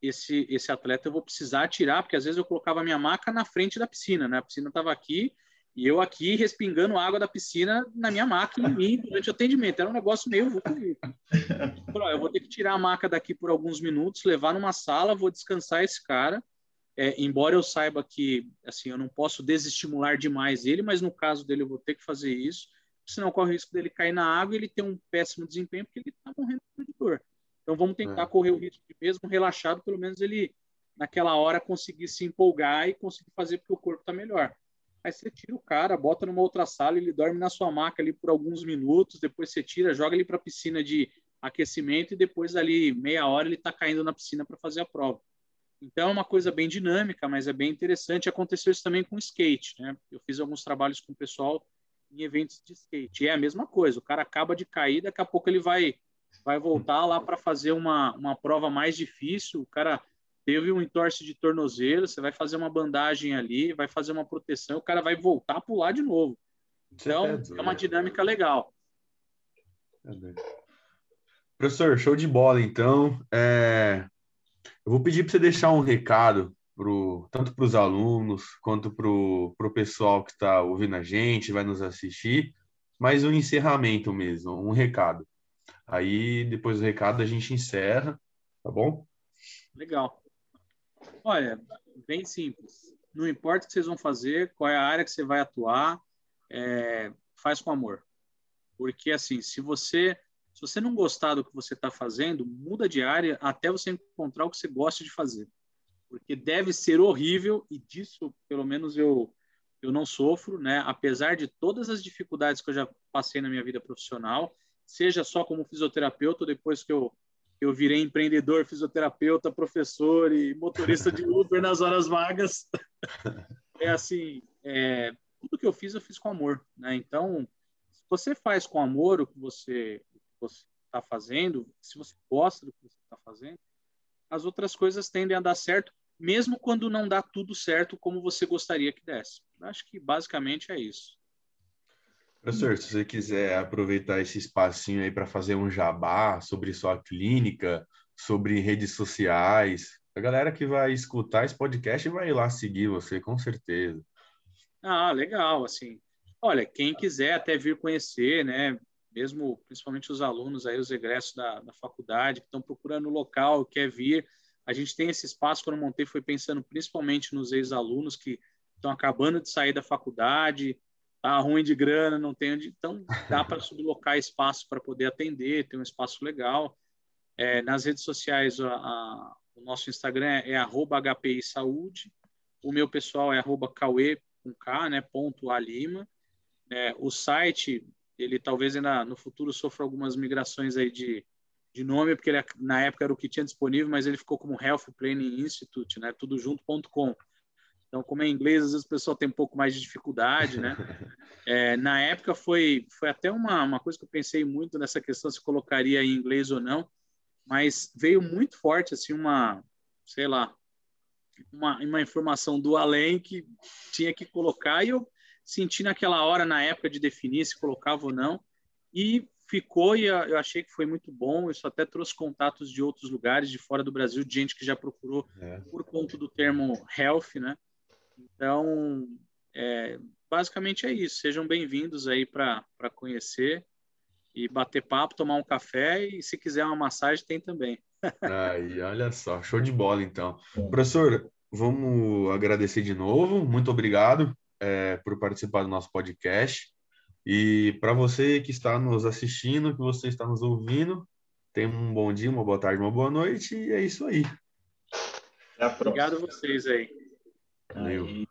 esse, esse atleta eu vou precisar tirar, porque às vezes eu colocava minha maca na frente da piscina, né? A piscina estava aqui e eu aqui respingando água da piscina na minha maca em mim durante o atendimento. Era um negócio meio Eu vou ter que tirar a maca daqui por alguns minutos, levar numa sala, vou descansar esse cara. É, embora eu saiba que assim eu não posso desestimular demais ele, mas no caso dele eu vou ter que fazer isso, senão corre o risco dele cair na água e ele ter um péssimo desempenho porque ele está morrendo de dor. Então vamos tentar é. correr o risco de mesmo relaxado, pelo menos ele naquela hora conseguir se empolgar e conseguir fazer porque o corpo está melhor. Aí você tira o cara, bota numa outra sala, ele dorme na sua maca ali por alguns minutos, depois você tira, joga ele para a piscina de aquecimento e depois ali meia hora ele está caindo na piscina para fazer a prova. Então é uma coisa bem dinâmica, mas é bem interessante. Aconteceu isso também com skate, né? Eu fiz alguns trabalhos com o pessoal em eventos de skate. E é a mesma coisa, o cara acaba de cair, daqui a pouco ele vai vai voltar lá para fazer uma, uma prova mais difícil. O cara teve um entorse de tornozelo, você vai fazer uma bandagem ali, vai fazer uma proteção, o cara vai voltar a pular de novo. Então, é uma dinâmica legal. É Professor, show de bola, então. É... Eu vou pedir para você deixar um recado pro, tanto para os alunos quanto para o pessoal que está ouvindo a gente, vai nos assistir, mas um encerramento mesmo, um recado. Aí, depois do recado, a gente encerra, tá bom? Legal. Olha, bem simples. Não importa o que vocês vão fazer, qual é a área que você vai atuar, é, faz com amor. Porque, assim, se você se você não gostar do que você está fazendo, muda de área até você encontrar o que você gosta de fazer. porque deve ser horrível e disso, pelo menos eu eu não sofro, né? Apesar de todas as dificuldades que eu já passei na minha vida profissional, seja só como fisioterapeuta, depois que eu eu virei empreendedor, fisioterapeuta, professor e motorista de Uber nas horas vagas. É assim, é, tudo que eu fiz, eu fiz com amor, né? Então, se você faz com amor o que você está fazendo, se você gosta do que você está fazendo, as outras coisas tendem a dar certo, mesmo quando não dá tudo certo como você gostaria que desse. Acho que basicamente é isso. Professor, se você quiser aproveitar esse espacinho aí para fazer um jabá sobre sua clínica, sobre redes sociais, a galera que vai escutar esse podcast vai lá seguir você, com certeza. Ah, legal, assim. Olha, quem quiser até vir conhecer, né, mesmo principalmente os alunos aí, os egressos da, da faculdade, que estão procurando local, quer vir, a gente tem esse espaço, quando eu montei, foi pensando principalmente nos ex-alunos que estão acabando de sair da faculdade, tá ruim de grana, não tem onde. Então, dá para sublocar espaço para poder atender, ter um espaço legal. É, nas redes sociais, a, a, o nosso Instagram é, é HPI Saúde, o meu pessoal é arroba Cauê, com K, né, ponto A Lima. É, o site, ele talvez ainda no futuro sofra algumas migrações aí de, de nome, porque ele, na época era o que tinha disponível, mas ele ficou como Health Planning Institute, né, tudo junto.com. Então, como é inglês, às vezes o pessoal tem um pouco mais de dificuldade, né? É, na época foi, foi até uma, uma coisa que eu pensei muito nessa questão se colocaria em inglês ou não, mas veio muito forte, assim, uma, sei lá, uma, uma informação do além que tinha que colocar e eu senti naquela hora, na época de definir se colocava ou não, e ficou e eu achei que foi muito bom. Isso até trouxe contatos de outros lugares de fora do Brasil, de gente que já procurou é. por conta do termo health, né? Então, é, basicamente é isso. Sejam bem-vindos aí para conhecer e bater papo, tomar um café e se quiser uma massagem tem também. Aí, olha só, show de bola então. Professor, vamos agradecer de novo. Muito obrigado é, por participar do nosso podcast. E para você que está nos assistindo, que você está nos ouvindo, tenha um bom dia, uma boa tarde, uma boa noite e é isso aí. Obrigado a vocês aí. Valeu. Aí,